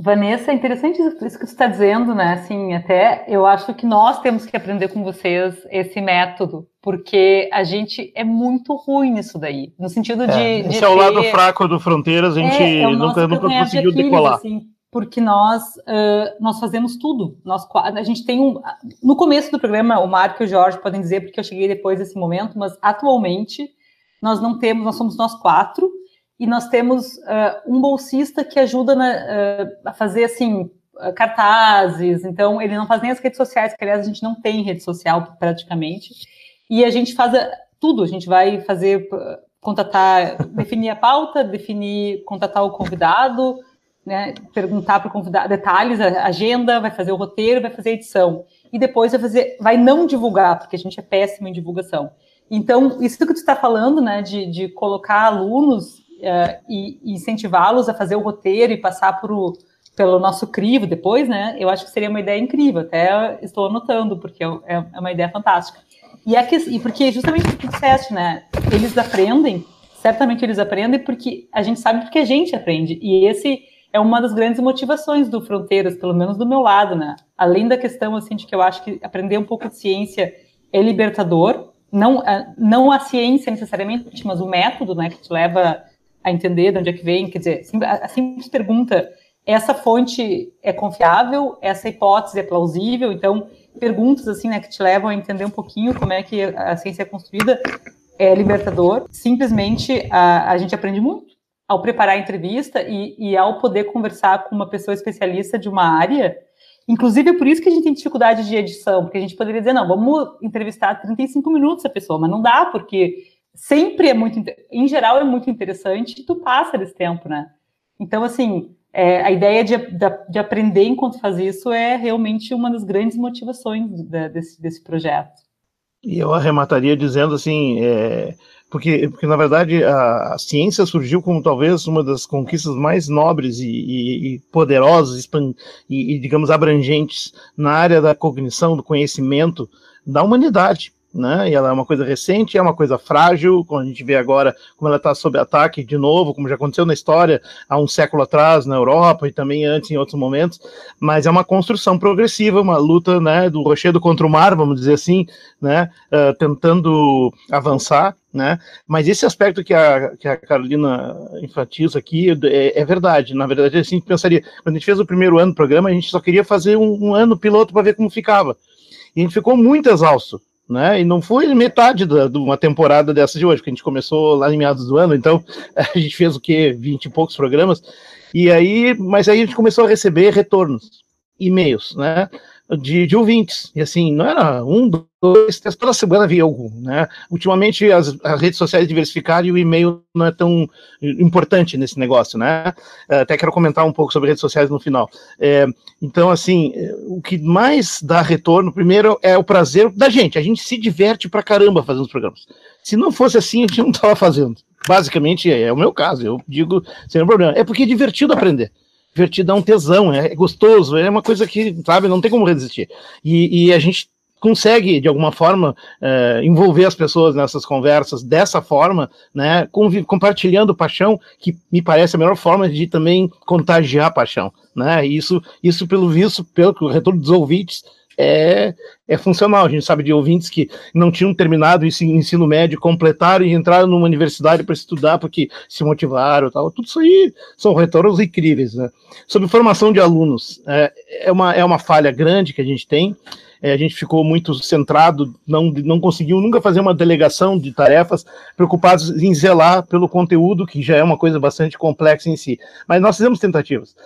Vanessa, é interessante isso que você está dizendo, né? Assim, até eu acho que nós temos que aprender com vocês esse método, porque a gente é muito ruim nisso daí, no sentido de. É, esse de é o lado fraco do Fronteiras, a gente é, é nunca, nunca conseguiu de decolar. Assim, porque nós uh, nós fazemos tudo. Nós a gente tem um no começo do programa o Marco e o Jorge podem dizer porque eu cheguei depois desse momento, mas atualmente nós não temos, nós somos nós quatro e nós temos uh, um bolsista que ajuda na, uh, a fazer assim cartazes, então ele não faz nem as redes sociais, que aliás a gente não tem rede social praticamente, e a gente faz tudo, a gente vai fazer, contatar, definir a pauta, definir, contatar o convidado, né, perguntar para o convidado detalhes, a agenda, vai fazer o roteiro, vai fazer a edição, e depois vai fazer, vai não divulgar, porque a gente é péssimo em divulgação. Então, isso que tu está falando, né, de, de colocar alunos uh, e, incentivá-los a fazer o roteiro e passar por pelo nosso crivo depois, né? Eu acho que seria uma ideia incrível. Até estou anotando, porque é, é, é uma ideia fantástica. E, é que, e porque justamente o que tu disseste, né? Eles aprendem, certamente eles aprendem porque a gente sabe porque a gente aprende. E esse é uma das grandes motivações do Fronteiras, pelo menos do meu lado, né? Além da questão, assim, de que eu acho que aprender um pouco de ciência é libertador, não, não a ciência necessariamente, mas o método, né, que te leva a entender de onde é que vem, quer dizer, a simples pergunta, essa fonte é confiável, essa hipótese é plausível, então perguntas assim, né, que te levam a entender um pouquinho como é que a ciência é construída é libertador. Simplesmente a, a gente aprende muito ao preparar a entrevista e, e ao poder conversar com uma pessoa especialista de uma área. Inclusive, é por isso que a gente tem dificuldade de edição, porque a gente poderia dizer, não, vamos entrevistar 35 minutos a pessoa, mas não dá, porque sempre é muito, em geral, é muito interessante e tu passa desse tempo, né? Então, assim, é, a ideia de, de, de, aprender enquanto faz isso é realmente uma das grandes motivações de, desse, desse projeto. E eu arremataria dizendo assim, é, porque, porque na verdade a, a, ciência surgiu como talvez uma das conquistas mais nobres e, e, e poderosas e, e, digamos, abrangentes na área da cognição, do conhecimento da humanidade né? E ela é uma coisa recente, é uma coisa frágil, como a gente vê agora, como ela está sob ataque de novo, como já aconteceu na história há um século atrás na Europa e também antes em outros momentos, mas é uma construção progressiva, uma luta, né, do rochedo contra o mar, vamos dizer assim, né, uh, tentando avançar, né? Mas esse aspecto que a, que a Carolina enfatiza aqui é, é verdade. Na verdade, assim, pensaria, quando a gente fez o primeiro ano do programa, a gente só queria fazer um, um ano piloto para ver como ficava. E a gente ficou muito exausto né? E não foi metade de uma temporada dessa de hoje, porque a gente começou lá em meados do ano, então a gente fez o quê? Vinte e poucos programas. E aí, mas aí a gente começou a receber retornos, e-mails, né? De, de ouvintes. E assim, não era um, dois, toda semana havia algum, né? Ultimamente as, as redes sociais diversificaram e o e-mail não é tão importante nesse negócio, né? Até quero comentar um pouco sobre redes sociais no final. É, então, assim, o que mais dá retorno, primeiro, é o prazer da gente. A gente se diverte pra caramba fazendo os programas. Se não fosse assim, a gente não estava fazendo. Basicamente é, é o meu caso, eu digo sem problema. É porque é divertido aprender divertido, é um tesão, é gostoso, é uma coisa que, sabe, não tem como resistir. E, e a gente consegue, de alguma forma, é, envolver as pessoas nessas conversas dessa forma, né, compartilhando paixão, que me parece a melhor forma de também contagiar paixão, né, isso, isso pelo visto, pelo retorno dos ouvintes, é, é funcional. A gente sabe de ouvintes que não tinham terminado o ensino médio, completaram e entraram numa universidade para estudar porque se motivaram tal. Tudo isso aí são retornos incríveis. Né? Sobre formação de alunos, é, é, uma, é uma falha grande que a gente tem. É, a gente ficou muito centrado, não, não conseguiu nunca fazer uma delegação de tarefas, preocupados em zelar pelo conteúdo, que já é uma coisa bastante complexa em si. Mas nós fizemos tentativas.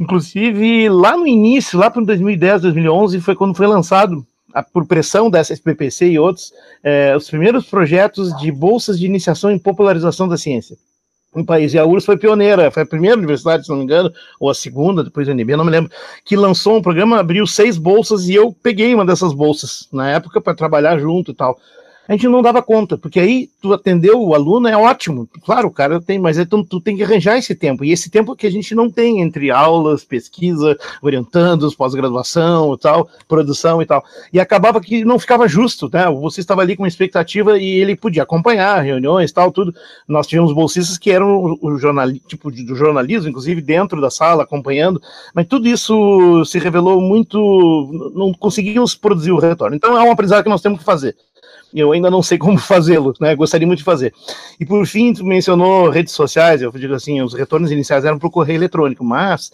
Inclusive, lá no início, lá para 2010, 2011, foi quando foi lançado, por pressão da SPPC e outros, é, os primeiros projetos de bolsas de iniciação em popularização da ciência no país. E a URSS foi pioneira, foi a primeira universidade, se não me engano, ou a segunda, depois da UNB, não me lembro, que lançou um programa, abriu seis bolsas e eu peguei uma dessas bolsas na época para trabalhar junto e tal. A gente não dava conta, porque aí tu atendeu o aluno é ótimo, claro, o cara tem, mas então tu tem que arranjar esse tempo, e esse tempo que a gente não tem entre aulas, pesquisa, orientandos, pós-graduação e tal, produção e tal, e acabava que não ficava justo, né, você estava ali com uma expectativa e ele podia acompanhar reuniões tal, tudo, nós tivemos bolsistas que eram o jornal, tipo do jornalismo, inclusive dentro da sala, acompanhando, mas tudo isso se revelou muito, não conseguimos produzir o retorno, então é um aprendizado que nós temos que fazer, eu ainda não sei como fazê-lo, né? Gostaria muito de fazer. E por fim, tu mencionou redes sociais, eu digo assim, os retornos iniciais eram para o correio eletrônico, mas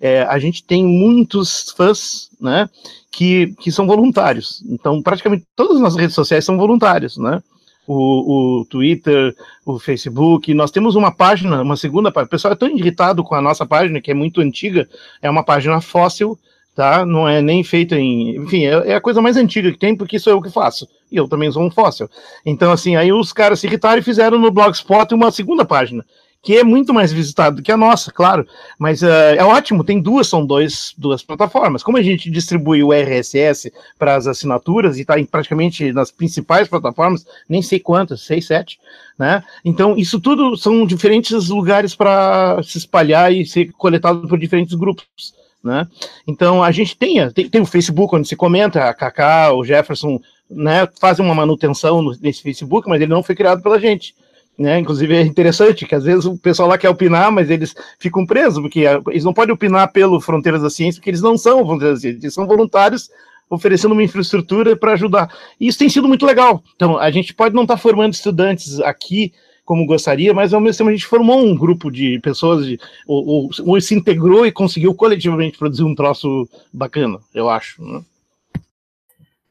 é, a gente tem muitos fãs, né? Que, que são voluntários. Então, praticamente todas as nossas redes sociais são voluntários, né? O, o, Twitter, o Facebook. Nós temos uma página, uma segunda página. O pessoal é tão irritado com a nossa página, que é muito antiga, é uma página fóssil, tá? Não é nem feita em. Enfim, é, é, a coisa mais antiga que tem, porque sou eu que faço. E eu também sou um fóssil. Então, assim, aí os caras se irritaram e fizeram no Blogspot uma segunda página, que é muito mais visitada do que a nossa, claro. Mas uh, é ótimo, tem duas, são dois, duas plataformas. Como a gente distribui o RSS para as assinaturas e está praticamente nas principais plataformas, nem sei quantas, seis, sete, né? Então, isso tudo são diferentes lugares para se espalhar e ser coletado por diferentes grupos. Né? Então a gente tem, tem, tem, o Facebook onde se comenta, a Kaká, o Jefferson né, fazem uma manutenção nesse Facebook, mas ele não foi criado pela gente. Né? Inclusive é interessante que às vezes o pessoal lá quer opinar, mas eles ficam presos, porque eles não podem opinar pelo Fronteiras da Ciência, porque eles não são Fronteiras da Ciência, eles são voluntários oferecendo uma infraestrutura para ajudar. E isso tem sido muito legal. Então, a gente pode não estar tá formando estudantes aqui como gostaria, mas ao mesmo tempo a gente formou um grupo de pessoas, de, ou, ou, ou se integrou e conseguiu coletivamente produzir um troço bacana, eu acho. Né?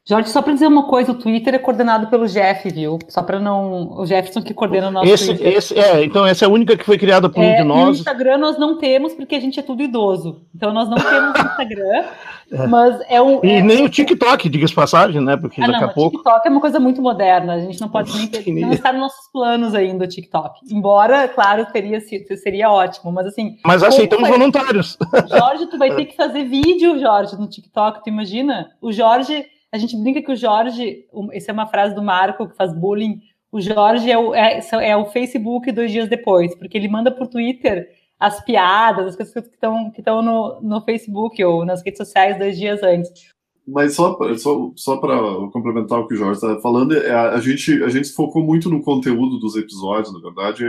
Jorge, só para dizer uma coisa, o Twitter é coordenado pelo Jeff, viu? Só para não. O Jefferson que coordena o nosso esse, Twitter. Esse, é, então essa é a única que foi criada por é, um de nós. No Instagram nós não temos, porque a gente é tudo idoso. Então nós não temos Instagram. É. Mas é um. E é, nem o TikTok, diga-se passagem, né? Porque ah, daqui não, a pouco. O TikTok é uma coisa muito moderna, a gente não pode nem não está nos nossos planos ainda o TikTok. Embora, claro, teria, seria ótimo, mas assim. Mas aceitamos voluntários. Jorge, tu vai ter que fazer vídeo, Jorge, no TikTok, tu imagina? O Jorge a gente brinca que o Jorge, essa é uma frase do Marco que faz bullying, o Jorge é o, é, é o Facebook dois dias depois, porque ele manda por Twitter as piadas, as coisas que estão que no, no Facebook ou nas redes sociais dois dias antes. Mas só, só, só para complementar o que o Jorge está falando, é, a, a, gente, a gente focou muito no conteúdo dos episódios, na verdade,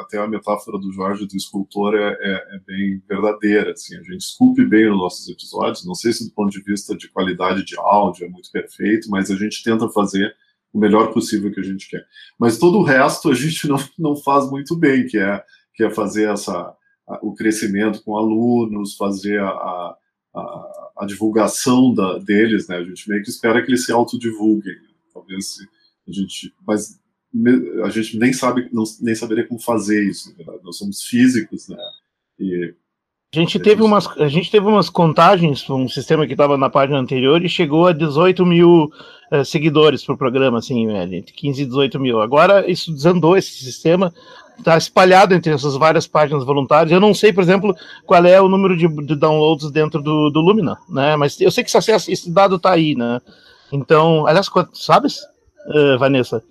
até a metáfora do Jorge do escultor é, é, é, bem verdadeira. Assim, a gente esculpe bem os nossos episódios, não sei se do ponto de vista de qualidade de áudio é muito perfeito, mas a gente tenta fazer o melhor possível que a gente quer. Mas todo o resto a gente não, não faz muito bem, que é, que é fazer essa, o crescimento com alunos, fazer a, a a divulgação da, deles, né? A gente meio que espera que eles se autodivulguem. Talvez a gente, mas a gente nem sabe, não, nem saberia como fazer isso. Na verdade. Nós somos físicos, né? E a gente teve umas, a gente teve umas contagens, um sistema que estava na página anterior e chegou a 18 mil uh, seguidores para o programa, assim, né, entre 15 e 18 mil. Agora isso desandou esse sistema, está espalhado entre essas várias páginas voluntárias. Eu não sei, por exemplo, qual é o número de, de downloads dentro do, do, Lumina, né? Mas eu sei que esse, esse dado está aí, né? Então, aliás, sabes, uh, Vanessa?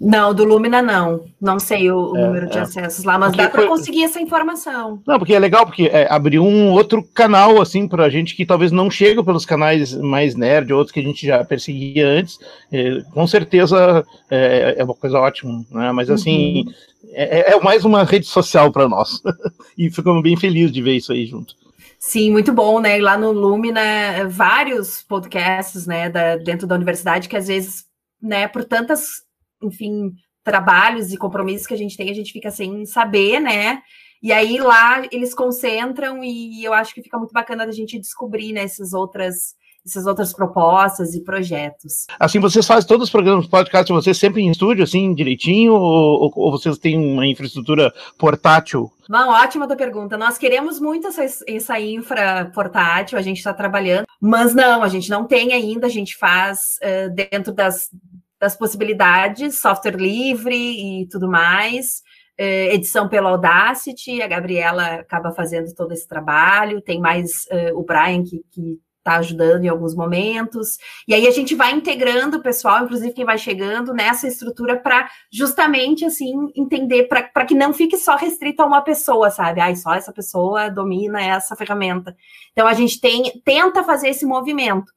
Não, do Lumina não. Não sei o, é, número de é. acessos lá, mas porque dá para foi... conseguir essa informação. Não, porque é legal, porque é, abriu um outro canal, assim, para a gente que talvez não chega pelos canais mais nerd, outros que a gente já perseguia antes. É, com certeza é, é, uma coisa ótima, né? Mas assim, uhum. é, é mais uma rede social para nós. e ficamos bem felizes de ver isso aí junto. Sim, muito bom, né? E lá no Lumina, vários podcasts, né, da, dentro da universidade que às vezes, né, por tantas enfim, trabalhos e compromissos que a gente tem, a gente fica sem saber, né? E aí lá eles concentram e eu acho que fica muito bacana da gente descobrir né, essas outras essas outras propostas e projetos. Assim, vocês fazem todos os programas podcast de vocês sempre em estúdio, assim, direitinho, ou, ou, vocês têm uma infraestrutura portátil? Não, ótima tua pergunta. Nós queremos muito essa, essa infra portátil, a gente está trabalhando, mas não, a gente não tem ainda, a gente faz uh, dentro das, das possibilidades, software livre e tudo mais, é, edição pelo Audacity, a Gabriela acaba fazendo todo esse trabalho, tem mais uh, o Brian que, que tá ajudando em alguns momentos. E aí a gente vai integrando o pessoal, inclusive quem vai chegando nessa estrutura para justamente assim entender para que não fique só restrito a uma pessoa, sabe? Ai, só essa pessoa domina essa ferramenta. Então a gente tem tenta fazer esse movimento.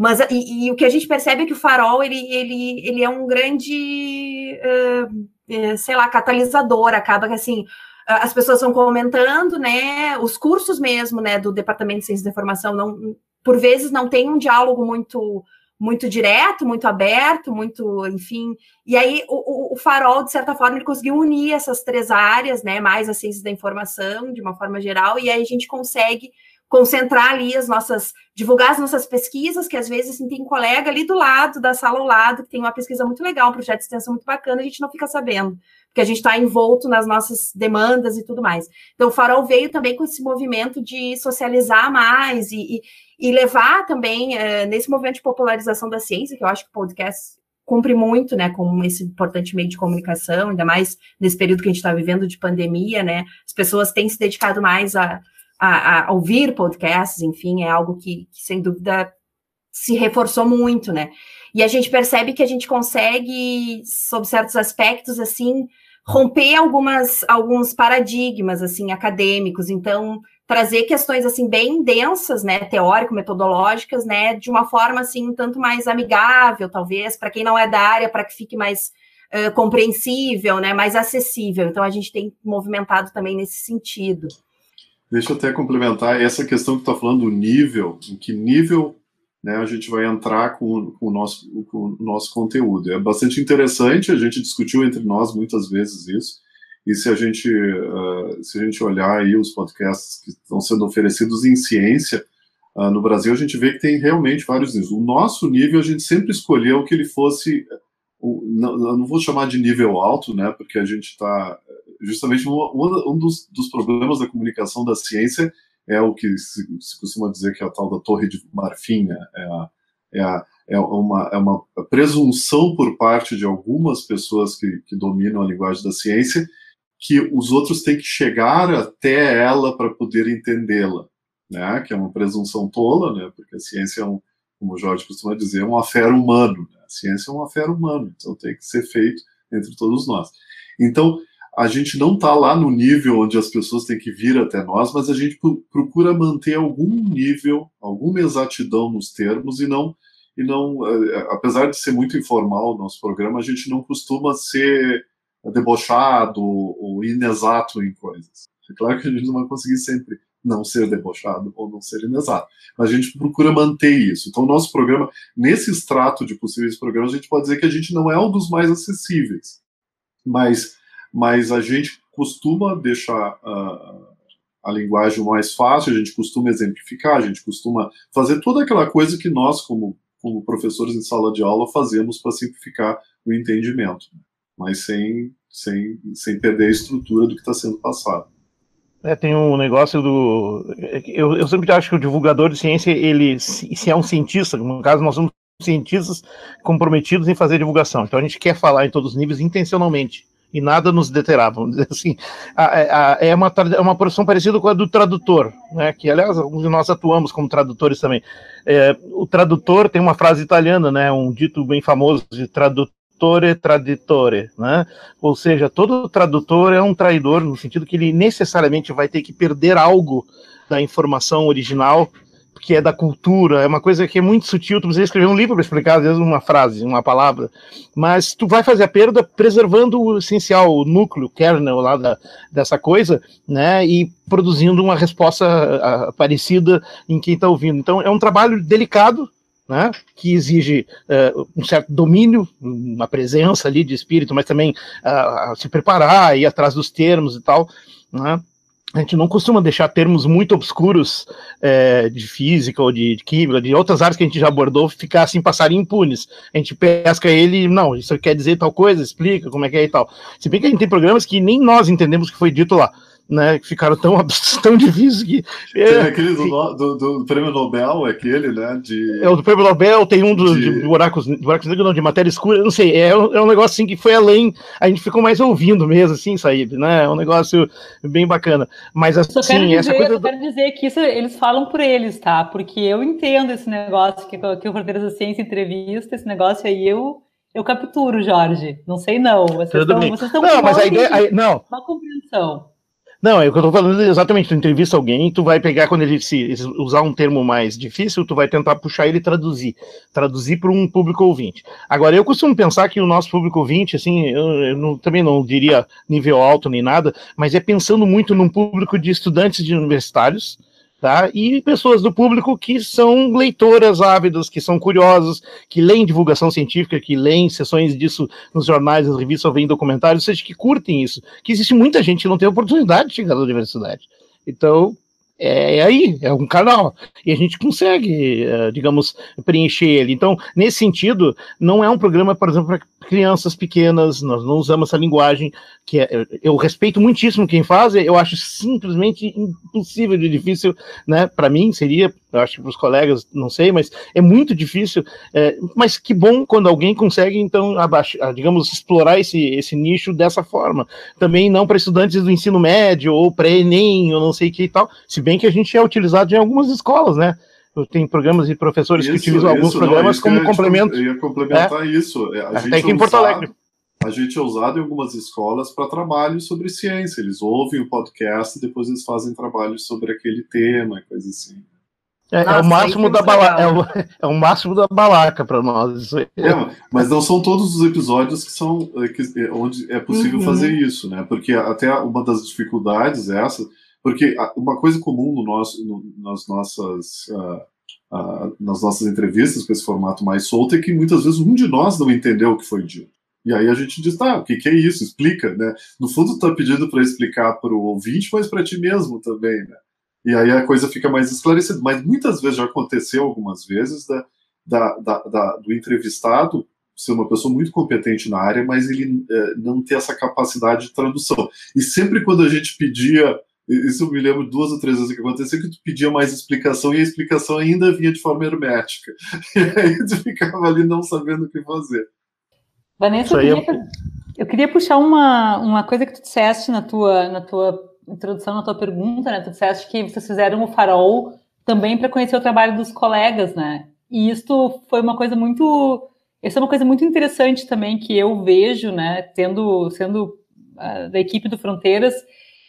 Mas e, e o que a gente percebe é que o farol ele, ele, ele é um grande, uh, sei lá, catalisador, acaba que assim as pessoas vão comentando, né? Os cursos mesmo, né, do Departamento de Ciência da Informação não por vezes não tem um diálogo muito muito direto, muito aberto, muito, enfim. E aí o, o, Farol, de certa forma, ele conseguiu unir essas três áreas, né? Mais a ciência da informação, de uma forma geral, e aí a gente consegue concentrar ali as nossas, divulgar as nossas pesquisas, que às vezes assim, tem um colega ali do lado, da sala ao lado, que tem uma pesquisa muito legal, um projeto de extensão muito bacana, a gente não fica sabendo porque a gente está envolto nas nossas demandas e tudo mais. Então, o Farol veio também com esse movimento de socializar mais e, e, e levar também é, nesse movimento de popularização da ciência, que eu acho que o podcast cumpre muito, né, como esse importante meio de comunicação, ainda mais nesse período que a gente está vivendo de pandemia, né, as pessoas têm se dedicado mais a, a, a ouvir podcasts, enfim, é algo que, que, sem dúvida, se reforçou muito, né, e a gente percebe que a gente consegue, sob certos aspectos, assim, romper algumas, alguns paradigmas, assim, acadêmicos. Então, trazer questões, assim, bem densas, né, teórico-metodológicas, né, de uma forma, assim, um tanto mais amigável, talvez, para quem não é da área, para que fique mais uh, compreensível, né, mais acessível. Então, a gente tem movimentado também nesse sentido. Deixa eu até complementar essa questão que está falando do nível, em que nível né, a gente vai entrar com, com, o nosso, com o nosso conteúdo. É bastante interessante, a gente discutiu entre nós muitas vezes isso, e se a gente, uh, se a gente olhar aí os podcasts que estão sendo oferecidos em ciência, uh, no Brasil a gente vê que tem realmente vários níveis. O nosso nível a gente sempre escolheu que ele fosse, uh, não, não, vou chamar de nível alto, né, porque a gente está, justamente um, dos, dos problemas da comunicação da ciência é o que se, se, costuma dizer que é a tal da torre de marfim, né? é, a, é, a, é, uma, é uma presunção por parte de algumas pessoas que, que dominam a linguagem da ciência que os outros têm que chegar até ela para poder entendê-la, né? Que é uma presunção tola, né? Porque a ciência é um, como o Jorge costuma dizer, é um afero humano. Né? A ciência é um afero humano, então tem que ser feito entre todos nós. Então, a gente não está lá no nível onde as pessoas têm que vir até nós, mas a gente procura manter algum nível, alguma exatidão nos termos e não e não, eh, apesar de ser muito informal o nosso programa, a gente não costuma ser debochado ou inexato em coisas. É claro que a gente não vai conseguir sempre não ser debochado ou não ser inexato, mas a gente procura manter isso. Então, nosso programa, nesse extrato de possíveis programas, a gente pode dizer que a gente não é um dos mais acessíveis, mas mas a gente costuma deixar uh, a linguagem mais fácil, a gente costuma exemplificar, a gente costuma fazer toda aquela coisa que nós, como, como professores em sala de aula, fazemos para simplificar o entendimento, mas sem, sem, sem perder a estrutura do que está sendo passado. É, tem um negócio do. Eu, eu sempre acho que o divulgador de ciência, ele, se é um cientista, no caso nós somos cientistas comprometidos em fazer divulgação. Então a gente quer falar em todos os níveis intencionalmente e nada nos deterá, vamos dizer assim. é, uma, é uma profissão parecida com a do tradutor, né, que, aliás, alguns de nós atuamos como tradutores também. É, o tradutor tem uma frase italiana, né, um dito bem famoso de tradutore traditore, né? Ou seja, todo tradutor é um traidor no sentido que ele necessariamente vai ter que perder algo da informação original que é da cultura, é uma coisa que é muito sutil. Tu precisa escrever um livro para explicar, às vezes, uma frase, uma palavra, mas tu vai fazer a perda preservando o essencial, o núcleo, o kernel lá da, dessa coisa, né, e produzindo uma resposta a, parecida em quem está ouvindo. Então, é um trabalho delicado, né, que exige uh, um certo domínio, uma presença ali de espírito, mas também uh, se preparar, ir atrás dos termos e tal, né, a gente não costuma deixar termos muito obscuros é, de física ou de, de, química, de outras áreas que a gente já abordou, ficar assim, passar impunes. A gente pesca ele, não, isso quer dizer tal coisa, explica como é que é e tal. Se bem que a gente tem programas que nem nós entendemos o que foi dito lá. Né, que ficaram tão, tão difíceis que... É, aquele do, do, do, prêmio Nobel, aquele, né, de... É, o do prêmio Nobel, tem um do, de... de buracos, buracos negros, não, de matéria escura, não sei, é, um, é um negócio assim que foi além, a gente ficou mais ouvindo mesmo, assim, Saíbe, né, é um negócio bem bacana, mas assim, só quero dizer, essa coisa... Eu quero dizer que isso eles falam por eles, tá, porque eu entendo esse negócio que, que o Fronteiras da Ciência entrevista, esse negócio aí eu eu capturo, Jorge. Não sei não. Vocês Tudo estão, bem. Vocês estão não, mas a ideia, a, não. Uma compreensão. Não, é o que eu tô falando exatamente. Tu entrevista alguém, tu vai pegar quando ele se usar um termo mais difícil, tu vai tentar puxar ele e traduzir, traduzir para um público ouvinte. Agora, eu costumo pensar que o nosso público ouvinte, assim, eu, eu não, também não diria nível alto nem nada, mas é pensando muito num público de estudantes de universitários, Tá? E pessoas do público que são leitoras ávidas, que são curiosos, que leem divulgação científica, que leem sessões disso nos jornais, nas revistas, ou veem documentários, ou seja, que curtem isso. Que existe muita gente que não tem oportunidade de chegar na universidade. Então, é, é aí, é um canal. E a gente consegue, é, digamos, preencher ele. Então, nesse sentido, não é um programa, por exemplo, para crianças pequenas, nós não usamos essa linguagem, que é, eu respeito muitíssimo quem faz, eu acho simplesmente impossível de difícil, né? Para mim seria, eu acho que para os colegas, não sei, mas é muito difícil. É, mas que bom quando alguém consegue, então, abaixo, digamos, explorar esse, esse nicho dessa forma. Também não para estudantes do ensino médio ou pré-ENEM, ou não sei o que e tal, se bem que a gente é utilizado em algumas escolas, né? Tem programas e professores isso, que utilizam isso, alguns programas não, como complemento. Eu ia complementar é. isso. É, a Até gente em Porto usado, Alegre. A gente é usado em algumas escolas para trabalho sobre ciência. Eles ouvem o podcast e depois eles fazem trabalho sobre aquele tema, coisa assim. É, Nossa, é, o máximo da balaca, é, o, é o máximo da balaca para nós. É, mas não são todos os episódios que são é, que, é, onde é possível uhum. fazer isso, né? Porque até uma das dificuldades é essa, porque uma coisa comum no nosso, no, nas nossas uh, uh, nas nossas entrevistas com esse formato mais solto é que muitas vezes um de nós não entendeu o que foi dito. E aí a gente diz, tá, o que, que é isso? Explica, né? No fundo, tu tá pedindo para explicar para o ouvinte, mas para ti mesmo também, né? E aí a coisa fica mais esclarecida. Mas muitas vezes já aconteceu, algumas vezes, da, da, da, da do entrevistado ser uma pessoa muito competente na área, mas ele é, não ter essa capacidade de tradução. E sempre quando a gente pedia, isso eu me lembro duas ou três vezes que aconteceu, que tu pedia mais explicação e a explicação ainda vinha de forma hermética. E aí tu ficava ali não sabendo o que fazer. Vanessa, eu queria, é... eu queria puxar uma, uma coisa que tu disseste na tua, na tua introdução na tua pergunta, né? Tu disseste que vocês fizeram o farol também para conhecer o trabalho dos colegas, né? E isso foi uma coisa muito. Essa é uma coisa muito interessante também que eu vejo, né? Tendo, sendo uh, da equipe do Fronteiras,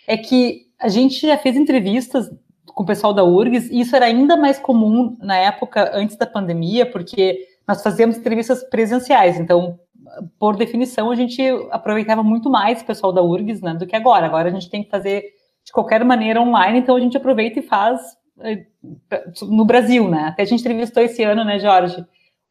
é que a gente já fez entrevistas com o pessoal da URGS, e isso era ainda mais comum na época antes da pandemia, porque nós fazíamos entrevistas presenciais, então por definição, a gente aproveitava muito mais o pessoal da URGS né, do que agora. Agora a gente tem que fazer de qualquer maneira online, então a gente aproveita e faz eh, no Brasil, né? Até a gente entrevistou esse ano, né, Jorge?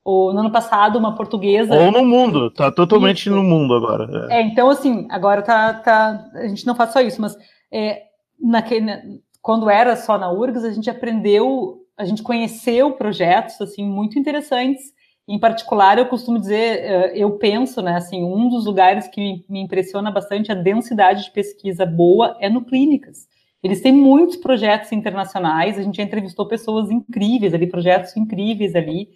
O, no ano passado, uma portuguesa. Ou no mundo, tá totalmente isso. no mundo agora. É. é. então assim, agora tá, tá. A gente não faz só isso, mas é, naquele, quando era só na URGS, a gente aprendeu, a gente conheceu projetos assim muito interessantes em particular, eu costumo dizer, eh, eu penso, né, assim, um dos lugares que me impressiona bastante a densidade de pesquisa boa é no clínicas. Eles têm muitos projetos internacionais, a gente entrevistou pessoas incríveis ali, projetos incríveis ali.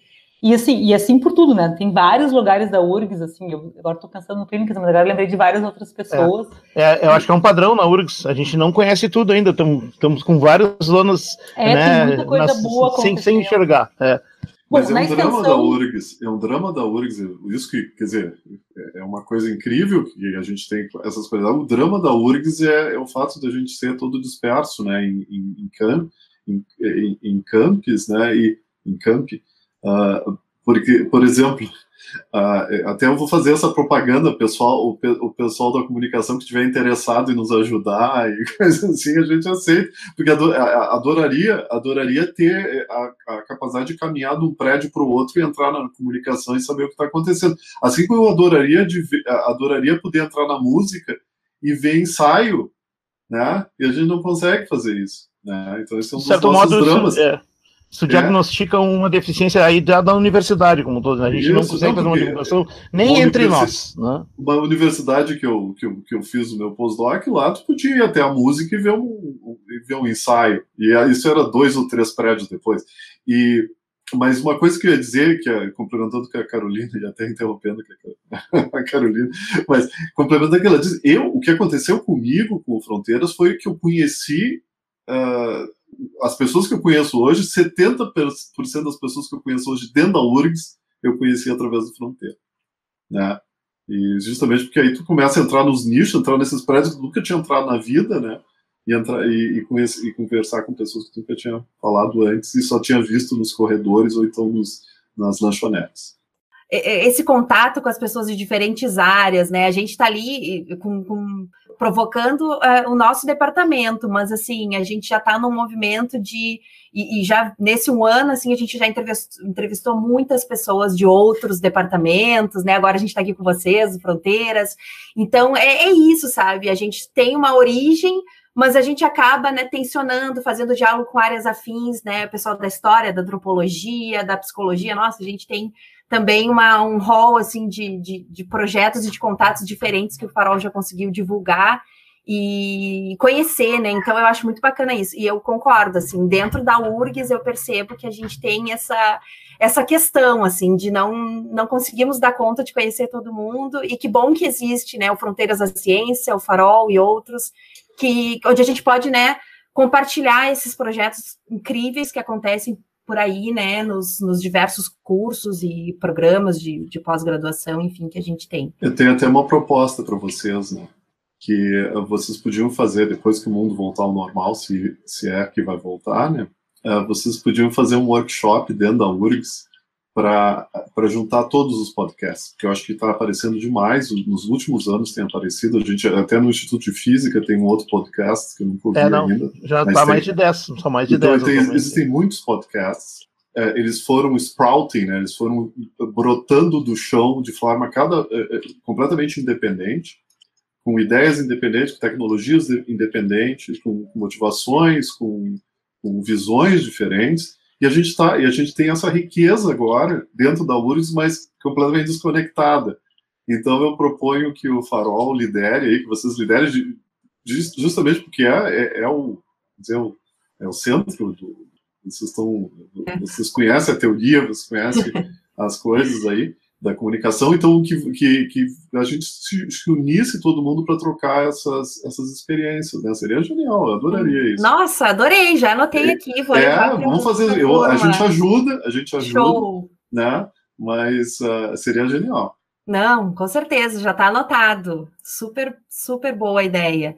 E assim, e assim por tudo, né? Tem vários lugares da URGS, assim, eu agora estou pensando no clínicas, mas agora lembrei de várias outras pessoas. É, é, eu acho que é um padrão na URGS, a gente não conhece tudo ainda, estamos com várias zonas, é, né, tem muita coisa nas, boa sem, sem enxergar. É. Mas Bom, é um extensão... drama da URGS, é um drama da URGS, isso que, quer dizer, é uma coisa incrível que a gente tem essas coisas. O drama da URGS é, é o fato de a gente ser todo disperso, né, em, em, em, camp, em, em, em campos, né, e em camp, uh, porque, por exemplo, Uh, até eu vou fazer essa propaganda, pessoal, o, o, pessoal da comunicação que estiver interessado em nos ajudar e coisas assim, a gente aceita, porque adoraria, adoraria ter a, a capacidade de caminhar de um prédio para o outro e entrar na comunicação e saber o que está acontecendo. Assim como eu adoraria, de, adoraria poder entrar na música e ver ensaio, né? E a gente não consegue fazer isso, né? Então, esse é um dos nossos modo, dramas. É Isso é. diagnostica uma deficiência aí da, da universidade, como todo. Né? A gente Isso, não consegue não, fazer uma divulgação nem entre nós. Né? Uma universidade que eu, que, eu, que eu fiz o meu postdoc lá, tu podia ir até a música e ver um, ver um ensaio. E isso era dois ou três prédios depois. E mas uma coisa que eu ia dizer, que é, complementando com a Carolina, e até interrompendo a Carolina, mas complementando o que ela diz, eu, o que aconteceu comigo com o Fronteiras foi que eu conheci uh, as pessoas que eu conheço hoje, 70% das pessoas que eu conheço hoje dentro da URGS, eu conheci através do Fronteira. Né? E justamente porque aí tu começa a entrar nos nichos, entrar nesses prédios que nunca tinha entrado na vida, né? E, entrar, e, e, e conversar com pessoas que nunca tinha falado antes e só tinha visto nos corredores ou então nos, nas lanchonetes esse contato com as pessoas de diferentes áreas, né? A gente está ali com, com, provocando uh, o nosso departamento, mas assim, a gente já está num movimento de. E, e, já nesse um ano, assim, a gente já entrevistou, entrevistou, muitas pessoas de outros departamentos, né? Agora a gente está aqui com vocês, Fronteiras. Então, é, é isso, sabe? A gente tem uma origem mas a gente acaba né, tensionando, fazendo diálogo com áreas afins, né? O pessoal da história, da antropologia, da psicologia, nossa, a gente tem também uma, um rol assim de, de, de projetos e de contatos diferentes que o Farol já conseguiu divulgar e conhecer, né? Então eu acho muito bacana isso. E eu concordo, assim, dentro da URGS eu percebo que a gente tem essa essa questão, assim, de não não conseguimos dar conta de conhecer todo mundo e que bom que existe, né, o Fronteiras da Ciência, o Farol e outros que onde a gente pode, né, compartilhar esses projetos incríveis que acontecem por aí, né, nos, nos diversos cursos e programas de, de pós-graduação, enfim, que a gente tem. Eu tenho até uma proposta para vocês, né, que vocês podiam fazer depois que o mundo voltar ao normal, se, se é que vai voltar, né, eh, vocês podiam fazer um workshop dentro da URGS para juntar todos os podcasts, porque eu acho que está aparecendo demais, nos últimos anos tem aparecido, a gente até no Instituto de Física tem um outro podcast que eu nunca ouvi é, não, ainda. Já está mais de 10, são mais de então, 10. Tem, existem muitos podcasts, é, eles foram sprouting, né, eles foram brotando do chão de forma cada, é, é completamente independente, com ideias independentes, com tecnologias independentes, com motivações, com, com visões diferentes, e a gente tá, e a gente tem essa riqueza agora dentro da URGS, mas completamente desconectada. Então eu proponho que o Farol lidere aí, que vocês liderem, de, de, justamente porque é, é, é o, dizer, é o centro do, vocês estão, vocês conhecem a teoria, vocês conhecem as coisas aí da comunicação, então que, que, que a gente se, se unisse todo mundo para trocar essas, essas experiências, né? Seria genial, eu adoraria isso. Nossa, adorei, já anotei aqui. Vou é, vamos fazer, eu, a gente ajuda, a gente ajuda, Show. né? Mas uh, seria genial. Não, com certeza, já está anotado. Super, super boa ideia.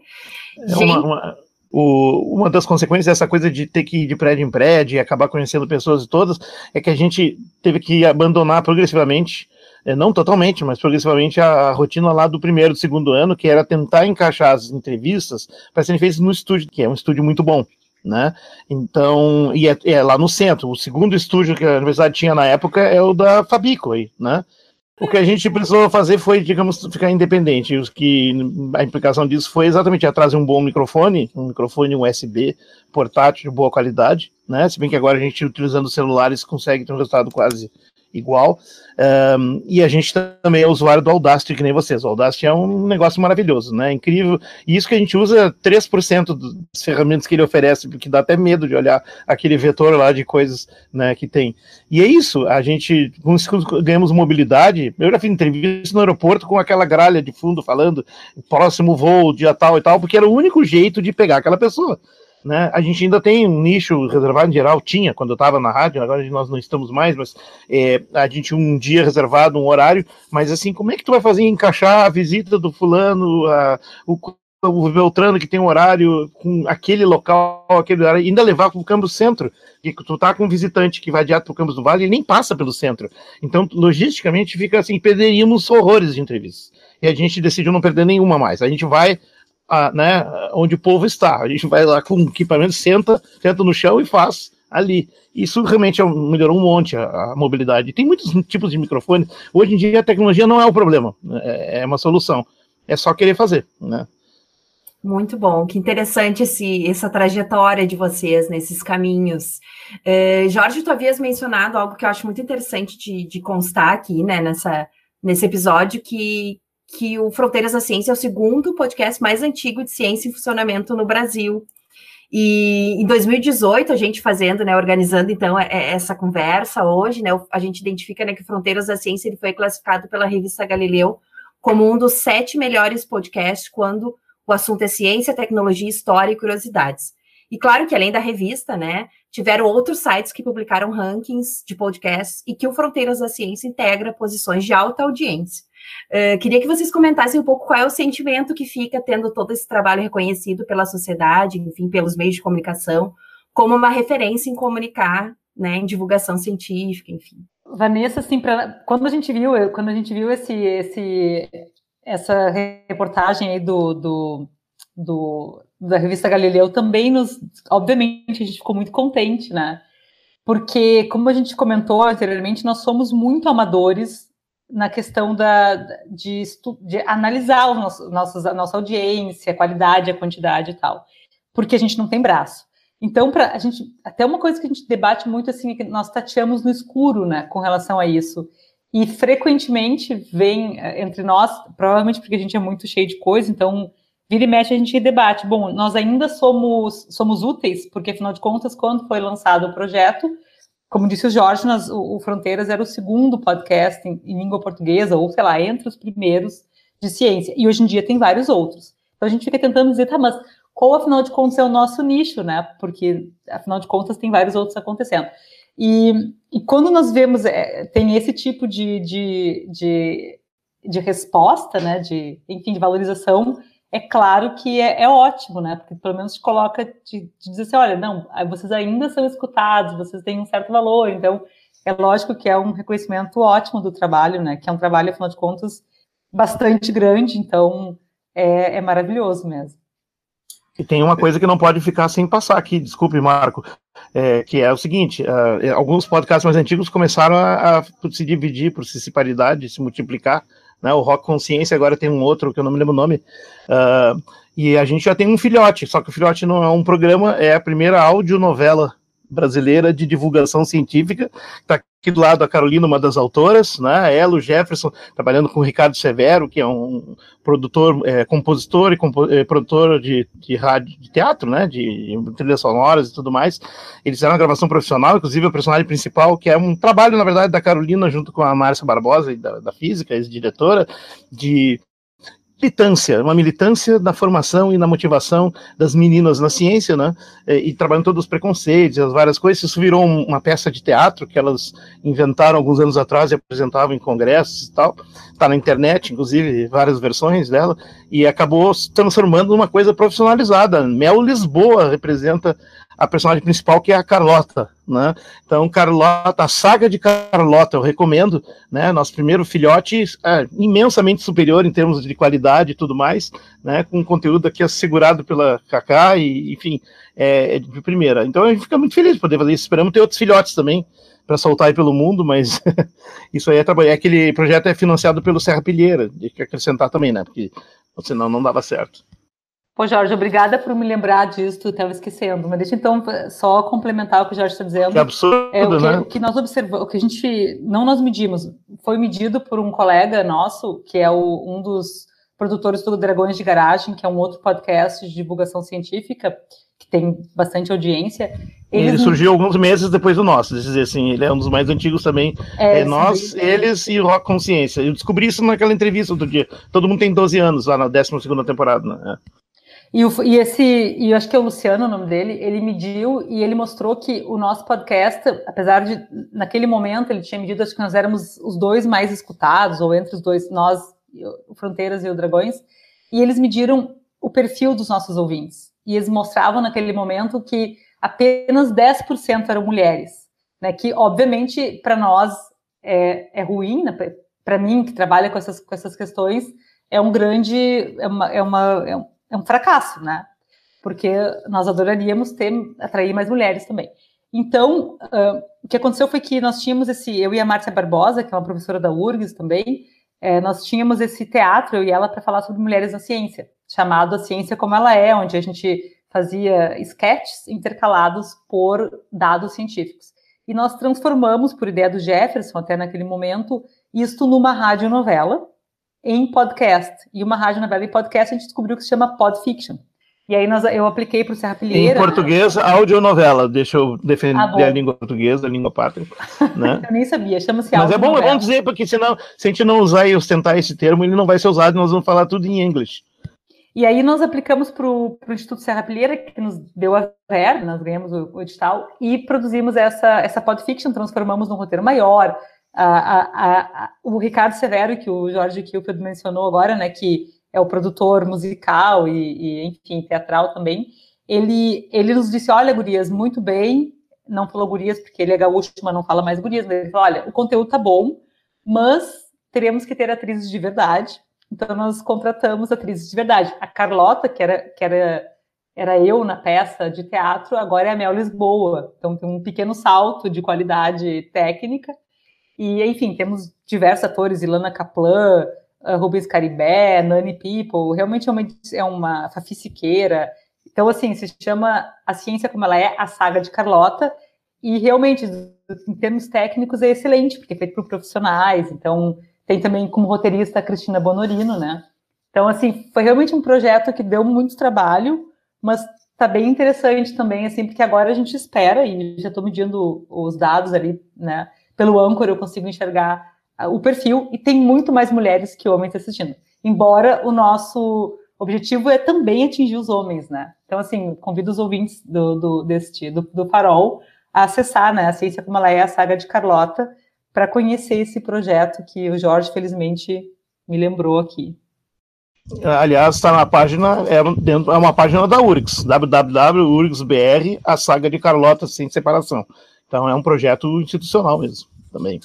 É gente... uma, uma, o, uma das consequências dessa coisa de ter que ir de prédio em prédio e acabar conhecendo pessoas todas é que a gente teve que abandonar progressivamente é, não totalmente, mas progressivamente, a, a, rotina lá do primeiro e segundo ano, que era tentar encaixar as entrevistas para serem feitas no estúdio, que é um estúdio muito bom. Né? Então, e é, é, lá no centro. O segundo estúdio que a universidade tinha na época é o da Fabico aí, né? O que a gente precisou fazer foi, digamos, ficar independente. Os que a implicação disso foi exatamente trazer um bom microfone, um microfone USB portátil de boa qualidade, né? Se bem que agora a gente utilizando celulares consegue ter um resultado quase igual. Um, e a gente também é usuário do Audacity, que nem vocês. O Audacity é um negócio maravilhoso, né? Incrível. E isso que a gente usa 3% das ferramentas que ele oferece, porque dá até medo de olhar aquele vetor lá de coisas né, que tem. E é isso, a gente ganhamos mobilidade. Eu já fiz entrevista no aeroporto com aquela gralha de fundo falando próximo voo, dia tal e tal, porque era o único jeito de pegar aquela pessoa. Né? A gente ainda tem um nicho reservado em geral, tinha quando eu estava na rádio, agora nós não estamos mais, mas é, a gente um dia reservado, um horário, mas assim, como é que tu vai fazer encaixar a visita do fulano, a, o, o Beltrano que tem um horário com aquele local, aquele horário, ainda levar para o Campus Centro, que tu tá com um visitante que vai direto para o Campus do Vale, ele nem passa pelo centro. Então, logisticamente, fica assim, perderíamos horrores de entrevistas. E a gente decidiu não perder nenhuma mais. A gente vai a, né, onde o povo está. A gente vai lá com equipamento, senta, senta no chão e faz ali. Isso realmente é melhorou um monte a, a, mobilidade. Tem muitos tipos de microfone. Hoje em dia a tecnologia não é o problema, é, é uma solução. É só querer fazer, né? Muito bom, que interessante esse, essa trajetória de vocês nesses caminhos. É, Jorge, tu havias mencionado algo que eu acho muito interessante de, de constar aqui, né, nessa, nesse episódio, que, que o Fronteiras da Ciência é o segundo podcast mais antigo de ciência em funcionamento no Brasil. E em 2018, a gente fazendo, né, organizando então é, é, essa conversa hoje, né, a gente identifica né, que Fronteiras da Ciência ele foi classificado pela revista Galileu como um dos sete melhores podcasts quando o assunto é ciência, tecnologia, história e curiosidades. E claro que além da revista, né, tiveram outros sites que publicaram rankings de podcasts e que o Fronteiras da Ciência integra posições de alta audiência. Uh, queria que vocês comentassem um pouco qual é o sentimento que fica tendo todo esse trabalho reconhecido pela sociedade, enfim, pelos meios de comunicação, como uma referência em comunicar, né, em divulgação científica, enfim. Vanessa, assim, pra, quando a gente viu, quando a gente viu esse, esse, essa reportagem aí do, do, do, da revista Galileu também nos, obviamente, a gente ficou muito contente, né? Porque, como a gente comentou anteriormente, nós somos muito amadores na questão da, de, de analisar os nossos, nossos, a nossa audiência, a qualidade, a quantidade e tal, porque a gente não tem braço. Então, pra, a gente, até uma coisa que a gente debate muito assim é que nós tateamos no escuro, né, com relação a isso. E frequentemente vem eh, entre nós, provavelmente porque a gente é muito cheio de coisa, então vira e mexe a gente debate. Bom, nós ainda somos, somos úteis, porque afinal de contas, quando foi lançado o projeto, como disse o Jorge, o, o, Fronteiras era o segundo podcast em, em, língua portuguesa, ou sei lá, entre os primeiros de ciência. E hoje em dia tem vários outros. Então a gente fica tentando dizer, tá, mas qual afinal de contas é o nosso nicho, né? Porque afinal de contas tem vários outros acontecendo. E, e quando nós vemos, é, tem esse tipo de, de, de, de, resposta, né, de, enfim, de valorização, é claro que é, é ótimo, né, porque pelo menos te coloca, te, te diz assim, olha, não, vocês ainda são escutados, vocês têm um certo valor, então é lógico que é um reconhecimento ótimo do trabalho, né, que é um trabalho, afinal de contas, bastante grande, então é, é maravilhoso mesmo. E tem uma coisa que não pode ficar sem passar aqui, desculpe, Marco, é, que é o seguinte: uh, alguns podcasts mais antigos começaram a, a, se dividir por se se multiplicar. Né? O Rock Consciência agora tem um outro que eu não me lembro o nome. Uh, e a gente já tem um filhote, só que o filhote não é um programa, é a primeira audionovela brasileira de divulgação científica. Aqui do lado a Carolina, uma das autoras, né? Ela, o Jefferson, trabalhando com o Ricardo Severo, que é um produtor, é, compositor e compo é, produtor de, de rádio, de teatro, né? De, de trilhas sonoras e tudo mais. Eles fizeram uma gravação profissional, inclusive o personagem principal, que é um trabalho, na verdade, da Carolina, junto com a Márcia Barbosa, da, da física, ex-diretora, de militância, uma militância na formação e na motivação das meninas na ciência, né? E, e trabalhando todos os preconceitos, as várias coisas. Isso virou um, uma peça de teatro que elas inventaram alguns anos atrás e apresentavam em congressos e tal. Está na internet, inclusive, várias versões dela, e acabou se transformando numa coisa profissionalizada. Mel Lisboa representa a personagem principal, que é a Carlota, né? Então, Carlota, a saga de Carlota, eu recomendo, né? Nosso primeiro filhote é imensamente superior em termos de qualidade e tudo mais, né? Com conteúdo aqui assegurado pela Kaká e, enfim, é, é de primeira. Então, a gente fica muito feliz de poder fazer isso. Esperamos ter outros filhotes também para soltar aí pelo mundo, mas isso aí é trabalho. É aquele projeto é financiado pelo Serra Pilheira, tem que acrescentar também, né? Porque senão não dava certo. Pô, Jorge, obrigada por me lembrar disso, tu estava esquecendo. Mas deixa então só complementar o que o Jorge está dizendo. Que absurdo, é, o que, né? O que nós observamos, o que a gente não nós medimos, foi medido por um colega nosso, que é o, um dos produtores do Dragões de Garagem, que é um outro podcast de divulgação científica, que tem bastante audiência. Eles... Ele surgiu alguns meses depois do nosso, dizer assim, ele é um dos mais antigos também. É, é nós, sim. eles e o Rock Consciência. Eu descobri isso naquela entrevista outro dia. Todo mundo tem 12 anos lá na 12 temporada, né? E, o, e esse, e eu acho que é o Luciano o nome dele, ele mediu e ele mostrou que o nosso podcast, apesar de, naquele momento, ele tinha medido, acho que nós éramos os dois mais escutados, ou entre os dois, nós, o Fronteiras e o Dragões, e eles mediram o perfil dos nossos ouvintes. E eles mostravam naquele momento que apenas 10% eram mulheres, né? Que, obviamente, para nós é, é ruim, né? para mim, que trabalha com essas, com essas questões, é um grande, é uma, é uma, é um, é um fracasso, né? Porque nós adoraríamos ter, atrair mais mulheres também. Então, uh, o que aconteceu foi que nós tínhamos esse, eu e a Márcia Barbosa, que é uma professora da URGS também, é, nós tínhamos esse teatro, eu e ela, para falar sobre mulheres na ciência. chamado A Ciência Como Ela É, onde a gente fazia sketches intercalados por dados científicos. E nós transformamos, por ideia do Jefferson, até naquele momento, isto numa radionovela em podcast. E uma radionovela em podcast a gente descobriu que se chama Podfiction. E aí nós, eu apliquei para o Serra Pilheira. Em português, audionovela. Deixa eu defender ah, a língua portuguesa, a língua pátria. Né? eu nem sabia, chama-se Mas é bom, é bom dizer, porque senão, se a gente não usar e ostentar esse termo, ele não vai ser usado, nós vamos falar tudo em inglês. E aí nós aplicamos para o Instituto Serra Pilheira, que nos deu a verba, nós ganhamos o, o, edital, e produzimos essa, essa podfiction, transformamos num roteiro maior. A, a, o Ricardo Severo, que o Jorge Kilfeld mencionou agora, né, que é o produtor musical e, e, enfim, teatral também, ele, ele nos disse, olha, gurias, muito bem, não falou gurias porque ele é gaúcho, mas não fala mais gurias, mas ele falou, olha, o conteúdo tá bom, mas teremos que ter atrizes de verdade, então nós contratamos atrizes de verdade. A Carlota, que era, que era, era eu na peça de teatro, agora é a Mel Lisboa, então tem um pequeno salto de qualidade técnica, e enfim, temos diversos atores, Ilana Kaplan, uh, Rubens Caribé, Nani People, realmente é uma, é uma Fafi Siqueira. Então, assim, se chama A Ciência Como Ela É, a saga de Carlota, e realmente, em termos técnicos, é excelente, porque é feito por profissionais, então tem também como roteirista a Cristina Bonorino, né? Então, assim, foi realmente um projeto que deu muito trabalho, mas tá bem interessante também, assim, porque agora a gente espera, e já estou medindo os dados ali, né? Pelo Anchor eu consigo enxergar o perfil e tem muito mais mulheres que homens assistindo. Embora o nosso objetivo é também atingir os homens, né? Então, assim, convido os ouvintes do, do, deste, do, do Farol a acessar né, a Ciência Como Ela É, a saga de Carlota, para conhecer esse projeto que o Jorge, felizmente, me lembrou aqui. Aliás, está na página, é, dentro, é uma página da URGS, www.urgsbr, a saga de Carlota sem separação. Então é um projeto institucional mesmo, também.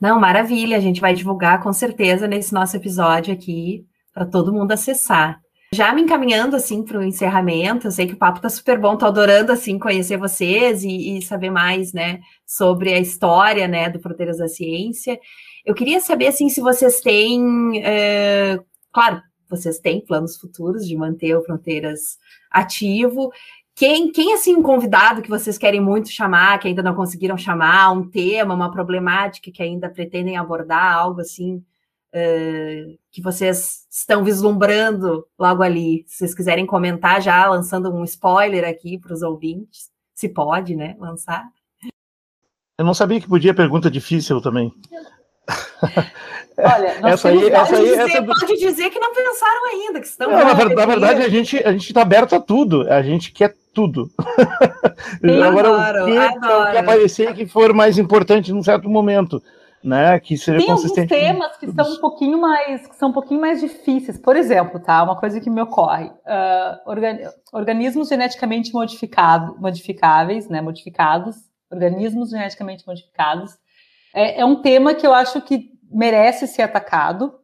Não, maravilha, a gente vai divulgar com certeza nesse nosso episódio aqui para todo mundo acessar. Já me encaminhando assim para o encerramento, eu sei que o papo tá super bom, tô adorando assim conhecer vocês e, e saber mais, né, sobre a história, né, do Fronteiras da Ciência. Eu queria saber assim se vocês têm, é, claro, vocês têm planos futuros de manter o Fronteiras ativo. Quem, quem, assim, um convidado que vocês querem muito chamar, que ainda não conseguiram chamar, um tema, uma problemática que ainda pretendem abordar, algo assim, uh, que vocês estão vislumbrando logo ali? Se vocês quiserem comentar já, lançando um spoiler aqui para os ouvintes, se pode, né, lançar. Eu não sabia que podia pergunta difícil também. Olha, essa aí, essa aí, dizer, essa... pode dizer que não pensaram ainda, que estão. Não, na, na, verdade, a gente a gente está aberto a tudo. A gente quer tudo. Agora, adoro, o que, adoro. que aparecer que for mais importante num certo momento. Né, que seja Tem consistente alguns temas que são um pouquinho mais que são um pouquinho mais difíceis. Por exemplo, tá? Uma coisa que me ocorre: uh, organ, organismos geneticamente modificado, modificáveis, né? Modificados, organismos geneticamente modificados. É, é um tema que eu acho que merece ser atacado.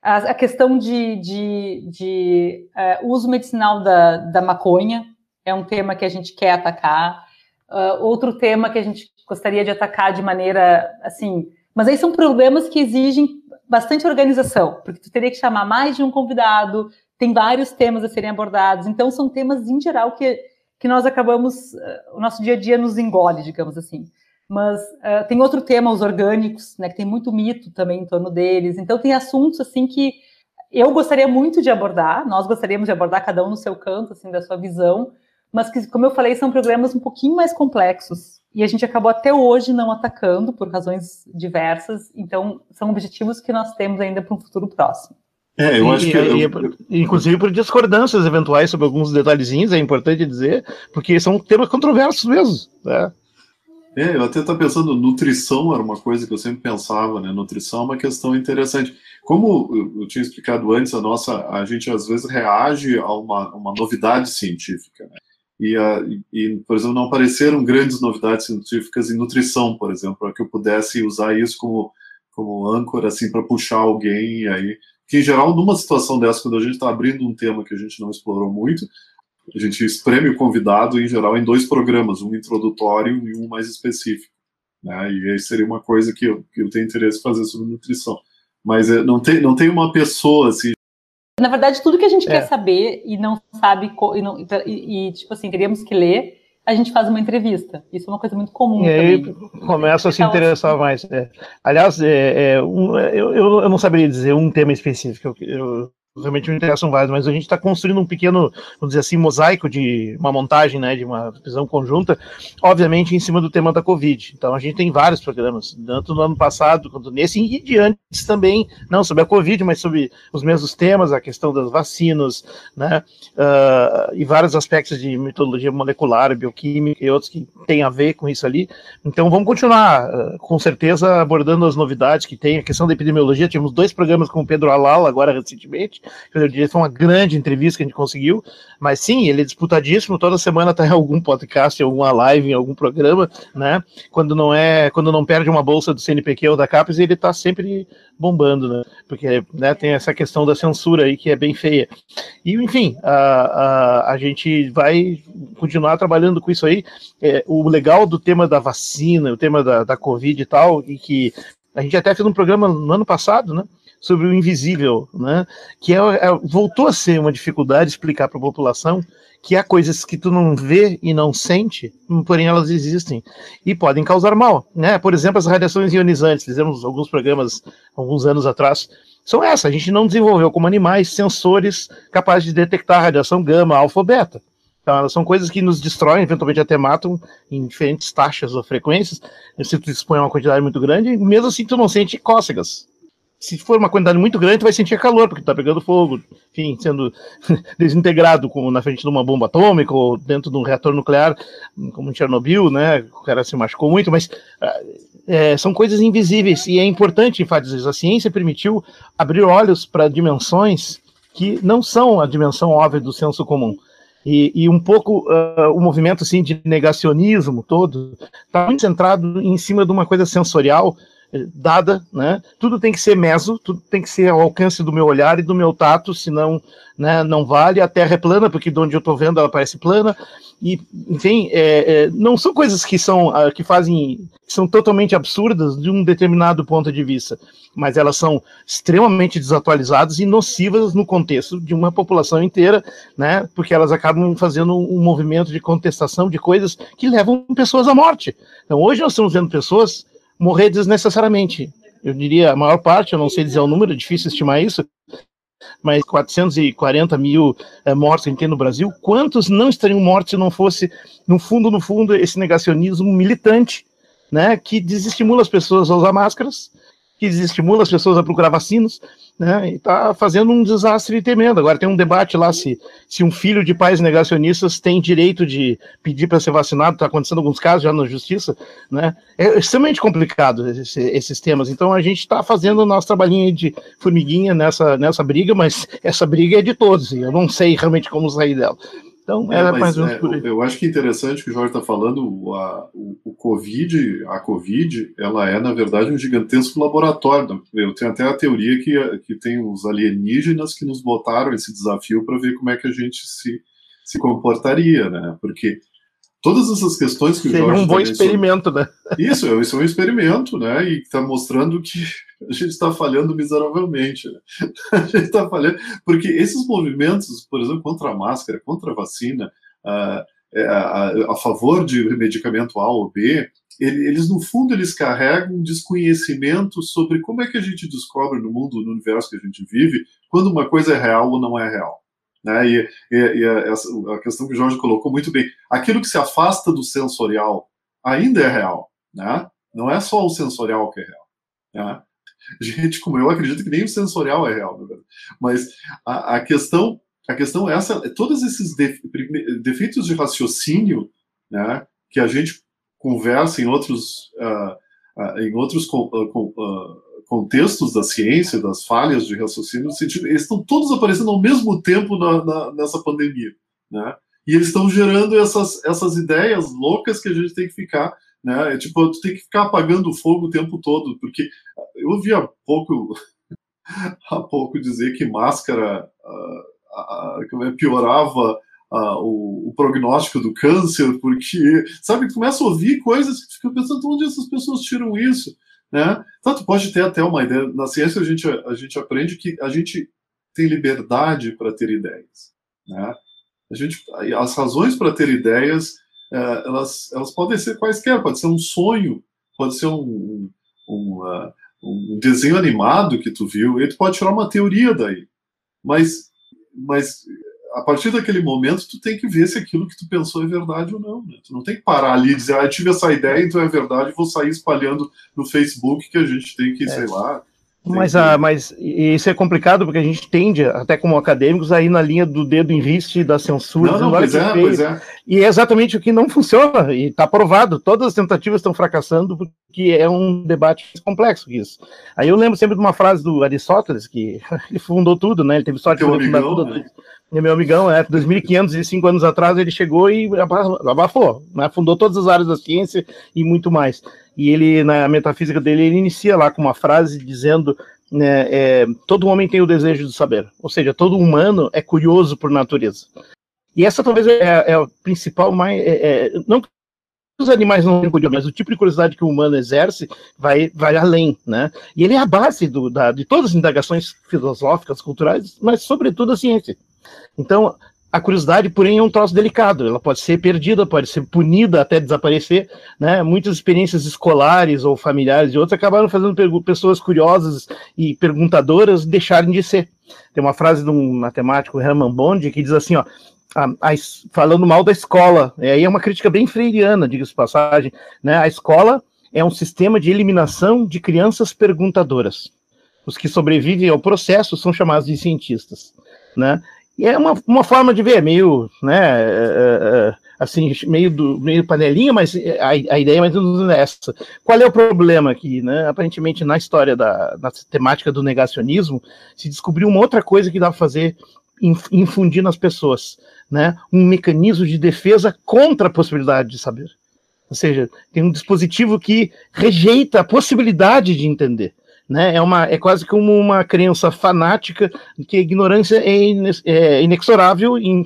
A, a questão de, de, de uh, uso medicinal da, da maconha, é um tema que a gente quer atacar. Uh, outro tema que a gente gostaria de atacar de maneira assim, mas aí são problemas que exigem bastante organização, porque tu teria que chamar mais de um convidado, tem vários temas a serem abordados, então são temas em geral que, que nós acabamos, uh, o nosso dia a dia nos engole, digamos assim. Mas uh, tem outro tema, os orgânicos, né, que tem muito mito também em torno deles, então tem assuntos assim que eu gostaria muito de abordar, nós gostaríamos de abordar cada um no seu canto, assim, da sua visão, mas que, como eu falei, são programas um pouquinho mais complexos. E a gente acabou até hoje não atacando por razões diversas. Então, são objetivos que nós temos ainda para um futuro próximo. É, eu acho que. E, eu... inclusive por discordâncias eventuais sobre alguns detalhezinhos, é importante dizer, porque são temas controversos mesmo. Né? É, eu até estava pensando, nutrição era uma coisa que eu sempre pensava, né? Nutrição é uma questão interessante. Como eu tinha explicado antes, a nossa, a gente às vezes reage a uma, uma novidade científica, né? E, a, e, por exemplo, não apareceram grandes novidades científicas em nutrição, por exemplo, para que eu pudesse usar isso como, como âncora, assim, para puxar alguém aí. Que, em geral, numa situação dessa, quando a gente está abrindo um tema que a gente não explorou muito, a gente espreme o convidado, em geral, em dois programas, um introdutório e um mais específico. Né? E aí seria uma coisa que eu, que eu tenho interesse em fazer sobre nutrição. Mas é, não, tem, não tem uma pessoa, assim, Na verdade, tudo que a gente é. quer saber e não sabe, e, não, e, e, tipo assim, teríamos que ler, a gente faz uma entrevista. Isso é uma coisa muito comum. E aí começa a se interessar mais. É. Aliás, é, é um, eu, eu, não saberia dizer um tema específico. Eu, eu realmente me interessam vários, mas a gente está construindo um pequeno, vamos dizer assim, mosaico de uma montagem, né, de uma visão conjunta, obviamente em cima do tema da Covid. Então a gente tem vários programas, tanto no ano passado quanto nesse, e de antes também, não sobre a Covid, mas sobre os mesmos temas, a questão das vacinas, né, uh, e vários aspectos de metodologia molecular, bioquímica e outros que têm a ver com isso ali. Então vamos continuar, uh, com certeza, abordando as novidades que tem, a questão da epidemiologia, tivemos dois programas com o Pedro Alal agora recentemente, foi uma grande entrevista que a gente conseguiu, mas sim, ele é disputadíssimo, toda semana está em algum podcast, em alguma live, em algum programa, né? Quando não é, quando não perde uma bolsa do CNPq ou da CAPES, ele está sempre bombando, né? Porque né, tem essa questão da censura aí que é bem feia. E, enfim, a, a, a gente vai continuar trabalhando com isso aí. É, o legal do tema da vacina, o tema da, da Covid e tal, e que a gente até fez um programa no ano passado, né? Sobre o invisível, né? Que é, é voltou a ser uma dificuldade explicar para a população que há coisas que tu não vê e não sente, porém elas existem e podem causar mal, né? Por exemplo, as radiações ionizantes. Fizemos alguns programas alguns anos atrás. São essas. A gente não desenvolveu como animais sensores capazes de detectar radiação gama, alfa beta. Então, elas são coisas que nos destroem, eventualmente até matam em diferentes taxas ou frequências. Se tu expõe uma quantidade muito grande, mesmo assim tu não sente cócegas se for uma quantidade muito grande, vai sentir calor, porque está pegando fogo, enfim, sendo desintegrado como na frente de uma bomba atômica ou dentro de um reator nuclear, como em Chernobyl, né? O cara se machucou muito, mas é, são coisas invisíveis e é importante enfatizar. A ciência permitiu abrir olhos para dimensões que não são a dimensão óbvia do senso comum. E, e, um pouco uh, o movimento assim de negacionismo todo está muito centrado em cima de uma coisa sensorial dada, né? Tudo tem que ser meso, tudo tem que ser ao alcance do meu olhar e do meu tato, senão né, não vale. A Terra é plana, porque de onde eu estou vendo ela parece plana. E, enfim, é, é, não são coisas que são uh, que fazem que são totalmente absurdas de um determinado ponto de vista, mas elas são extremamente desatualizadas e nocivas no contexto de uma população inteira, né? Porque elas acabam fazendo um movimento de contestação de coisas que levam pessoas à morte. Então, hoje nós estamos vendo pessoas morrer desnecessariamente. Eu diria a maior parte, eu não sei dizer o número, é difícil estimar isso, mas 440 mil é, mortos que a gente tem no Brasil, quantos não estariam mortos se não fosse, no fundo, no fundo, esse negacionismo militante, né, que desestimula as pessoas a usar máscaras, que desestimula as pessoas a procurar vacinas, né, e está fazendo um desastre tremendo. Agora tem um debate lá se, se um filho de pais negacionistas tem direito de pedir para ser vacinado, está acontecendo alguns casos já na justiça, né, é extremamente complicado esse, esses temas. Então a gente está fazendo o nosso trabalhinho de formiguinha nessa, nessa briga, mas essa briga é de todos, e eu não sei realmente como sair dela. Então, é, mais é, Eu acho que é interessante que o Jorge está falando, a, o, o, Covid, a Covid, ela é, na verdade, um gigantesco laboratório. Eu tenho até a teoria que, que tem os alienígenas que nos botaram esse desafio para ver como é que a gente se, se comportaria, né? Porque todas essas questões que Seria o Jorge um bom experimento, sobre... né? Isso, isso é um experimento, né? E está mostrando que a gente está falhando miseravelmente. Né? A gente está falhando porque esses movimentos, por exemplo, contra a máscara, contra a vacina, a, a, a favor de medicamento A ou B, eles no fundo eles carregam um desconhecimento sobre como é que a gente descobre no mundo, no universo que a gente vive, quando uma coisa é real ou não é real. Né? E, e, e a, a, questão que o Jorge colocou muito bem, aquilo que se afasta do sensorial ainda é real, né? Não é só o sensorial que é real. Né? Gente como eu acredito que nem o sensorial é real, né? mas a, a, questão a questão é essa, todos esses defeitos de raciocínio, né, que a gente conversa em outros uh, uh, em outros uh, contextos da ciência, das falhas de raciocínio, eles estão todos aparecendo ao mesmo tempo na, na, nessa pandemia, né? E eles estão gerando essas, essas ideias loucas que a gente tem que ficar, né? É, tipo, tu tem que ficar apagando o fogo o tempo todo, porque eu ouvi há pouco, há pouco dizer que máscara uh, uh, piorava o, o, prognóstico do câncer, porque, sabe, começa a ouvir coisas que fica pensando onde essas pessoas tiram isso. Né? Tanto pode ter até uma ideia. Na ciência a gente, a gente aprende que a gente tem liberdade para ter ideias. Né? A gente, as razões para ter ideias, é, elas, elas podem ser quaisquer, pode ser um sonho, pode ser um, um, um desenho animado que tu viu, e tu pode tirar uma teoria daí. Mas, mas a partir daquele momento, tu tem que ver se aquilo que tu pensou é verdade ou não. Né? Tu não tem que parar ali e dizer, ah, eu tive essa ideia, então é verdade, vou sair espalhando no Facebook que a gente tem que, é. sei lá, mas, ah, mas isso é complicado porque a gente tende, até como acadêmicos, a ir na linha do dedo em riste da censura. Não, não, pois é, pois é. E é exatamente o que não funciona, e está provado. Todas as tentativas estão fracassando porque é um debate complexo isso. Aí eu lembro sempre de uma frase do Aristóteles, que ele fundou tudo, né? Ele teve sorte de fundar tudo. Né? Meu amigão, é, 2.505 anos atrás ele chegou e abafou, né? fundou todas as áreas da ciência e muito mais e ele, na metafísica dele, ele inicia lá com uma frase dizendo né, é, todo homem tem o desejo de saber, ou seja, todo humano é curioso por natureza. E essa talvez é, é a principal mais. É, é, não que os animais não são curiosos, mas o tipo de curiosidade que o humano exerce vai, vai além, né? E ele é a base do, da, de todas as indagações filosóficas, culturais, mas sobretudo a ciência. Então, a curiosidade, porém, é um troço delicado. Ela pode ser perdida, pode ser punida até desaparecer. Né? Muitas experiências escolares ou familiares de outros acabaram fazendo pessoas curiosas e perguntadoras deixarem de ser. Tem uma frase de um matemático, Hermann Bond, que diz assim, ó, a, a, falando mal da escola. E aí é uma crítica bem freiriana, diga-se passagem. Né? A escola é um sistema de eliminação de crianças perguntadoras. Os que sobrevivem ao processo são chamados de cientistas. Né? E é uma, uma forma de ver, meio, né, é, é, é, assim, meio, do, meio panelinha, mas a, a ideia é mais ou menos essa. Qual é o problema aqui, né? Aparentemente, na história da na temática do negacionismo, se descobriu uma outra coisa que dá para fazer, infundir nas pessoas, né? Um mecanismo de defesa contra a possibilidade de saber. Ou seja, tem um dispositivo que rejeita a possibilidade de entender né? É, uma, é quase como uma crença fanática que a ignorância é, é inexorável, in,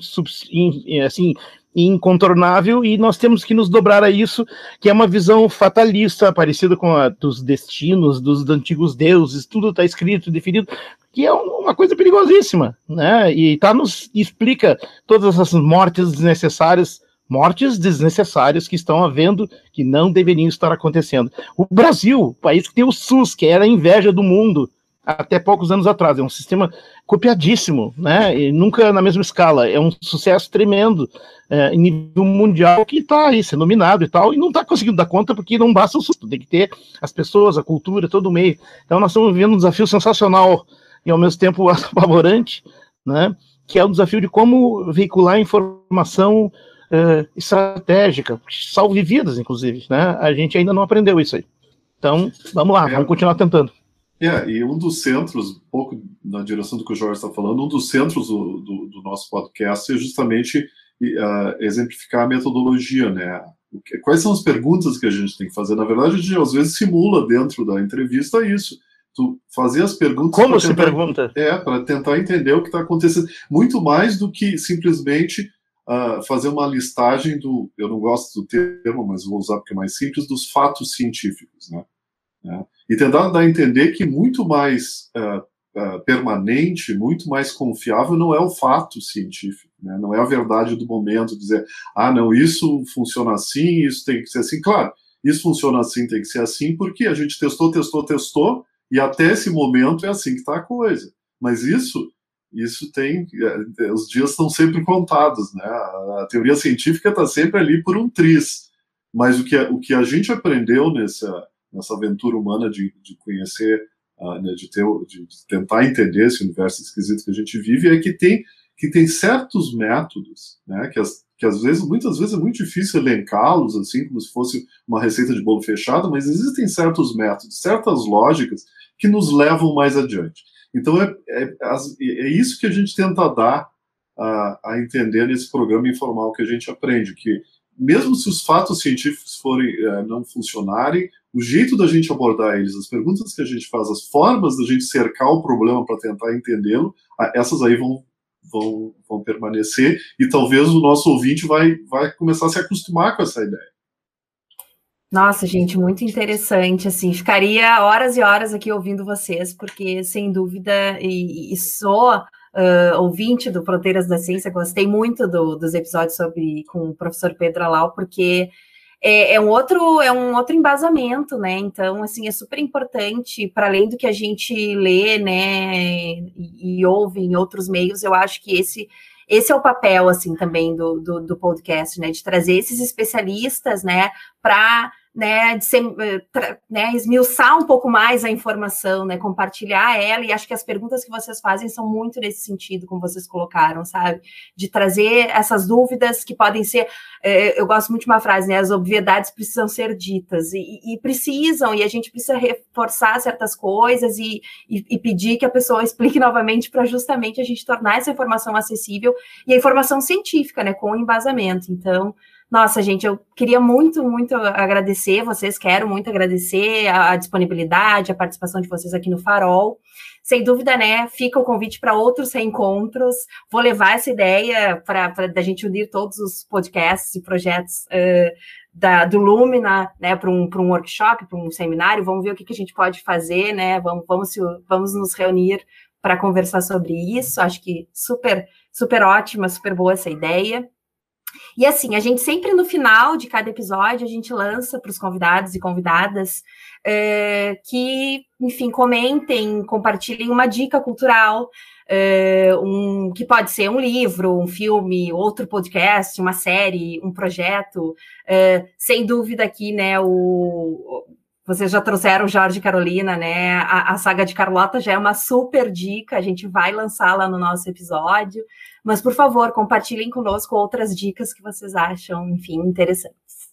in, assim, incontornável, e nós temos que nos dobrar a isso, que é uma visão fatalista, parecida com a dos destinos, dos antigos deuses, tudo está escrito, definido, que é uma coisa perigosíssima, né? E tá nos explica todas essas mortes desnecessárias mortes desnecessárias que estão havendo, que não deveriam estar acontecendo. O Brasil, o país que tem o SUS, que era a inveja do mundo até poucos anos atrás, é um sistema copiadíssimo, né? E nunca na mesma escala, é um sucesso tremendo é, em nível mundial que está aí sendo nominado e tal, e não está conseguindo dar conta porque não basta o SUS, tem que ter as pessoas, a cultura, todo o meio. Então nós estamos vivendo um desafio sensacional e ao mesmo tempo apavorante, né? Que é o desafio de como veicular informação uh, estratégica, salve vidas, inclusive, né? A gente ainda não aprendeu isso aí. Então, vamos lá, é. vamos continuar tentando. É, e um dos centros, um pouco na direção do que o Jorge está falando, um dos centros do, do, do nosso podcast é justamente uh, exemplificar a metodologia, né? Quais são as perguntas que a gente tem que fazer? Na verdade, a gente às vezes simula dentro da entrevista isso. Tu fazer as perguntas. Como se tentar, pergunta? É, para tentar entender o que está acontecendo. Muito mais do que simplesmente uh, fazer uma listagem do, eu não gosto do termo, mas vou usar porque é mais simples, dos fatos científicos, né? né? E tentar dar a entender que muito mais uh, uh, permanente, muito mais confiável não é o fato científico, né? Não é a verdade do momento, dizer, ah, não, isso funciona assim, isso tem que ser assim. Claro, isso funciona assim, tem que ser assim, porque a gente testou, testou, testou, e até esse momento é assim que está a coisa. Mas isso isso tem é, os dias estão sempre contados, né? A teoria científica está sempre ali por um triz, mas o que o que a gente aprendeu nessa nessa aventura humana de, de conhecer, uh, né, de, ter, de, tentar entender esse universo esquisito que a gente vive é que tem que tem certos métodos, né? Que, as, que às vezes, muitas vezes é muito difícil elencá-los assim como se fosse uma receita de bolo fechado, mas existem certos métodos, certas lógicas que nos levam mais adiante. Então, é, é, é isso que a gente tenta dar a, a, entender nesse programa informal que a gente aprende, que mesmo se os fatos científicos forem é, não funcionarem, o jeito da gente abordar eles, as perguntas que a gente faz, as formas da gente cercar o problema para tentar entendê-lo, essas aí vão, vão, vão permanecer e talvez o nosso ouvinte vai, vai começar a se acostumar com essa ideia. Nossa, gente, muito interessante, assim, ficaria horas e horas aqui ouvindo vocês, porque sem dúvida, e, e soa uh, ouvinte do Fronteiras da Ciência, gostei muito do, dos episódios sobre com o professor Pedro Alau, porque é, é, um outro é um outro embasamento, né? Então, assim, é super importante, para além do que a gente lê, né, e, e, ouve em outros meios, eu acho que esse esse é o papel, assim, também do, do, do podcast, né? De trazer esses especialistas, né, para né, de ser, eh, né, esmiuçar um pouco mais a informação, né, compartilhar ela, e acho que as perguntas que vocês fazem são muito nesse sentido, como vocês colocaram, sabe? De trazer essas dúvidas que podem ser, é, eu gosto muito de uma frase, né, as obviedades precisam ser ditas, e, e precisam, e a gente precisa reforçar certas coisas e, e, e pedir que a pessoa explique novamente para justamente a gente tornar essa informação acessível, e a informação científica, né, com embasamento, então... Nossa, gente, eu queria muito, muito agradecer vocês, quero muito agradecer a, a disponibilidade, a participação de vocês aqui no Farol. Sem dúvida, né? Fica o convite para outros reencontros. Vou levar essa ideia para a gente unir todos os podcasts e projetos uh, da, do Lumina, né, para um, um workshop, para um seminário. Vamos ver o que, que a gente pode fazer, né? Vamos, vamos, vamos nos reunir para conversar sobre isso. Acho que super, super ótima, super boa essa ideia. E assim, a gente sempre no final de cada episódio, a gente lança para os convidados e convidadas é, que, enfim, comentem, compartilhem uma dica cultural, é, um, que pode ser um livro, um filme, outro podcast, uma série, um projeto. É, sem dúvida aqui, né, o, vocês já trouxeram Jorge e Carolina, né? A, a, saga de Carlota já é uma super dica, a gente vai lançá-la no nosso episódio. Mas, por favor, compartilhem conosco outras dicas que vocês acham, enfim, interessantes.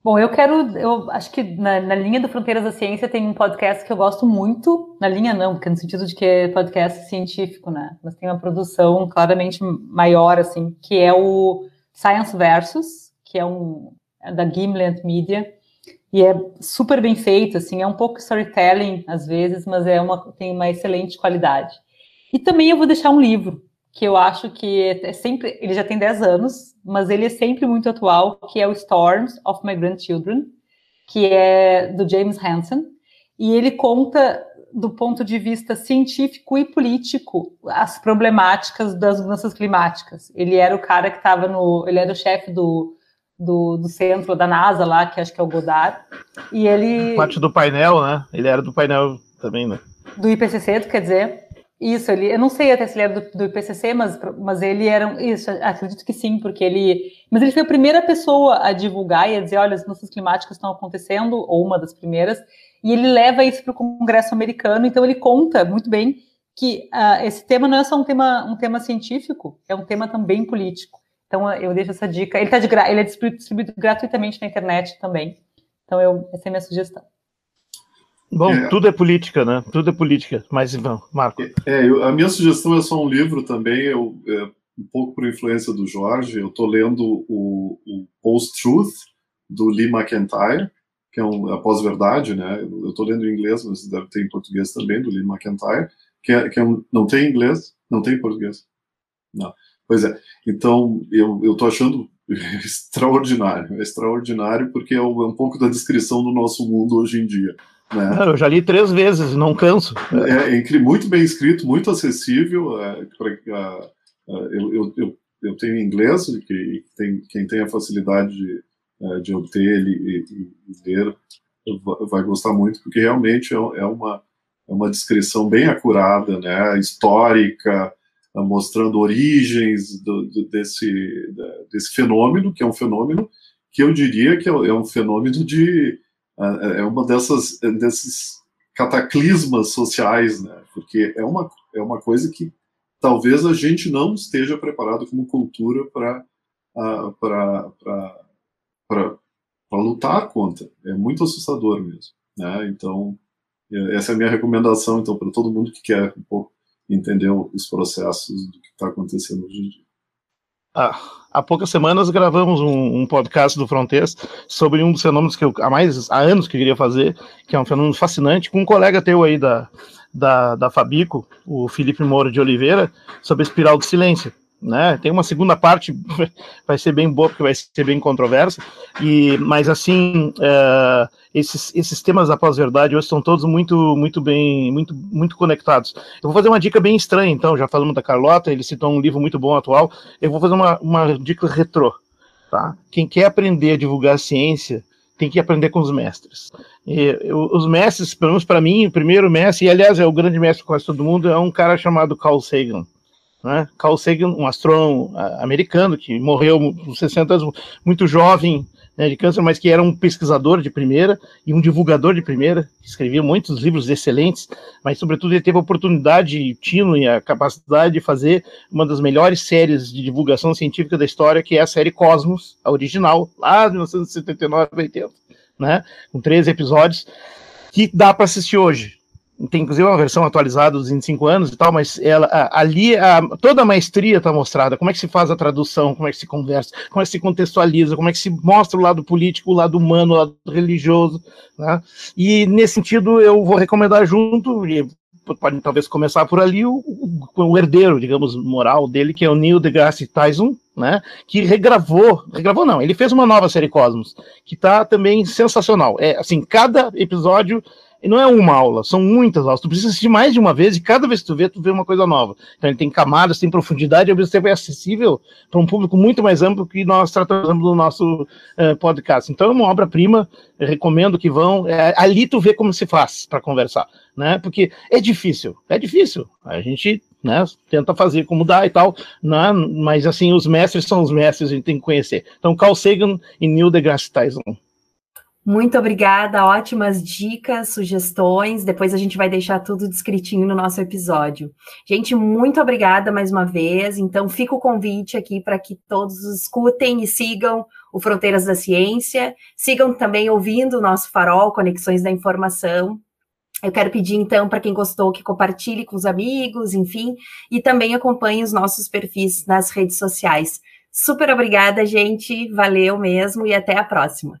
Bom, eu quero, eu acho que na, na, linha do Fronteiras da Ciência tem um podcast que eu gosto muito, na linha não, porque no sentido de que é podcast científico, né? Mas tem uma produção claramente maior, assim, que é o Science Versus, que é um é da Gimlet Media, e é super bem feito, assim, é um pouco storytelling às vezes, mas é uma, tem uma excelente qualidade. E também eu vou deixar um livro, que eu acho que é sempre, ele já tem 10 anos, mas ele é sempre muito atual, que é o Storms of My Grandchildren, que é do James Hansen, e ele conta do ponto de vista científico e político as problemáticas das mudanças climáticas. Ele era o cara que estava no, ele era o chefe do, do, do centro da NASA lá, que acho que é o Goddard, e ele parte do painel, né? Ele era do painel também, né? Do IPCC, tu quer dizer? Isso, ele, eu não sei até se ele era do, do IPCC, mas, mas ele era, isso, acredito que sim, porque ele, mas ele foi a primeira pessoa a divulgar e a dizer, olha, as mudanças climáticas estão acontecendo, ou uma das primeiras, e ele leva isso para o Congresso americano, então ele conta muito bem que uh, esse tema não é só um tema, um tema científico, é um tema também político. Então eu deixo essa dica, ele, tá de ele é distribuído gratuitamente na internet também, então eu, essa é a minha sugestão. Bom, é. tudo é política, né? Tudo é política. Mas, Ivan, Marco. É, eu, a minha sugestão é só um livro também, eu, é, um pouco por influência do Jorge. Eu estou lendo o, o Post-Truth, do Lee McIntyre, que é um, a pós-verdade, né? Eu estou lendo em inglês, mas deve ter em português também, do Lee McIntyre, que, é, que é um, não tem inglês, não tem português. Não. Pois é. Então, eu estou achando extraordinário. É extraordinário porque é um, é um pouco da descrição do nosso mundo hoje em dia. Né? Eu já li três vezes, não canso. É, é muito bem escrito, muito acessível. É, pra, uh, eu, eu, eu, eu, tenho inglês, que tem, quem tem a facilidade de, uh, de obter ele e, e, ler vai gostar muito, porque realmente é, é, uma, é uma descrição bem acurada, né, histórica, mostrando origens do, do, desse, desse fenômeno, que é um fenômeno que eu diria que é, é um fenômeno de é, é uma dessas desses cataclismas sociais, né? Porque é uma é uma coisa que talvez a gente não esteja preparado como cultura para para para lutar contra. É muito assustador mesmo, né? Então é, essa é a minha recomendação então para todo mundo que quer um pouco entender os processos do que está acontecendo hoje em dia. Há poucas semanas gravamos um, um, podcast do Fronteiras sobre um dos fenômenos que eu há mais há anos que eu queria fazer, que é um fenômeno fascinante, com um colega teu aí da, da, da Fabico, o Felipe Moura de Oliveira, sobre a espiral do silêncio. Né? Tem uma segunda parte, vai ser bem boa, porque vai ser bem controversa, e, mas assim, uh, esses, esses temas da pós-verdade hoje estão todos muito, muito bem, muito, muito conectados. Eu vou fazer uma dica bem estranha, então, já falamos da Carlota, ele citou um livro muito bom atual, eu vou fazer uma, uma dica retrô, tá? Quem quer aprender a divulgar ciência, tem que aprender com os mestres. E, os mestres, pelo menos para mim, o primeiro mestre, e aliás é o grande mestre quase todo mundo, é um cara chamado Carl Sagan. Né? Carl Sagan, um astrônomo americano que morreu aos 60 anos, muito jovem, né, de câncer, mas que era um pesquisador de primeira e um divulgador de primeira, escrevia muitos livros excelentes, mas sobretudo ele teve a oportunidade, tino e a capacidade de fazer uma das melhores séries de divulgação científica da história, que é a série Cosmos, a original, lá de 1979, 80, né, com 13 episódios, que dá para assistir hoje tem inclusive uma versão atualizada dos 25 anos e tal, mas ela ali a, toda a maestria está mostrada, como é que se faz a tradução, como é que se conversa, como é que se contextualiza, como é que se mostra o lado político, o lado humano, o lado religioso, né? E nesse sentido eu vou recomendar junto, e pode talvez começar por ali o, o, herdeiro, digamos, moral dele, que é o Neil deGrasse Tyson, né, que regravou, regravou não, ele fez uma nova série Cosmos, que está também sensacional. É assim, cada episódio e não é uma aula, são muitas aulas. Tu precisa assistir mais de uma vez e cada vez que tu vê, tu vê uma coisa nova. Então ele tem camadas, tem profundidade, e ao mesmo tempo é acessível para um público muito mais amplo que nós tratamos no nosso uh, podcast. Então é uma obra-prima, recomendo que vão. É, ali tu vê como se faz para conversar, né? Porque é difícil, é difícil. A gente né, tenta fazer como dá e tal, né? mas assim, os mestres são os mestres, a gente tem que conhecer. Então, Carl Sagan e Neil deGrasse Tyson. Muito obrigada, ótimas dicas, sugestões. Depois a gente vai deixar tudo descritinho no nosso episódio. Gente, muito obrigada mais uma vez. Então, fica o convite aqui para que todos escutem e sigam o Fronteiras da Ciência. Sigam também ouvindo o nosso farol, Conexões da Informação. Eu quero pedir, então, para quem gostou, que compartilhe com os amigos, enfim, e também acompanhe os nossos perfis nas redes sociais. Super obrigada, gente. Valeu mesmo e até a próxima.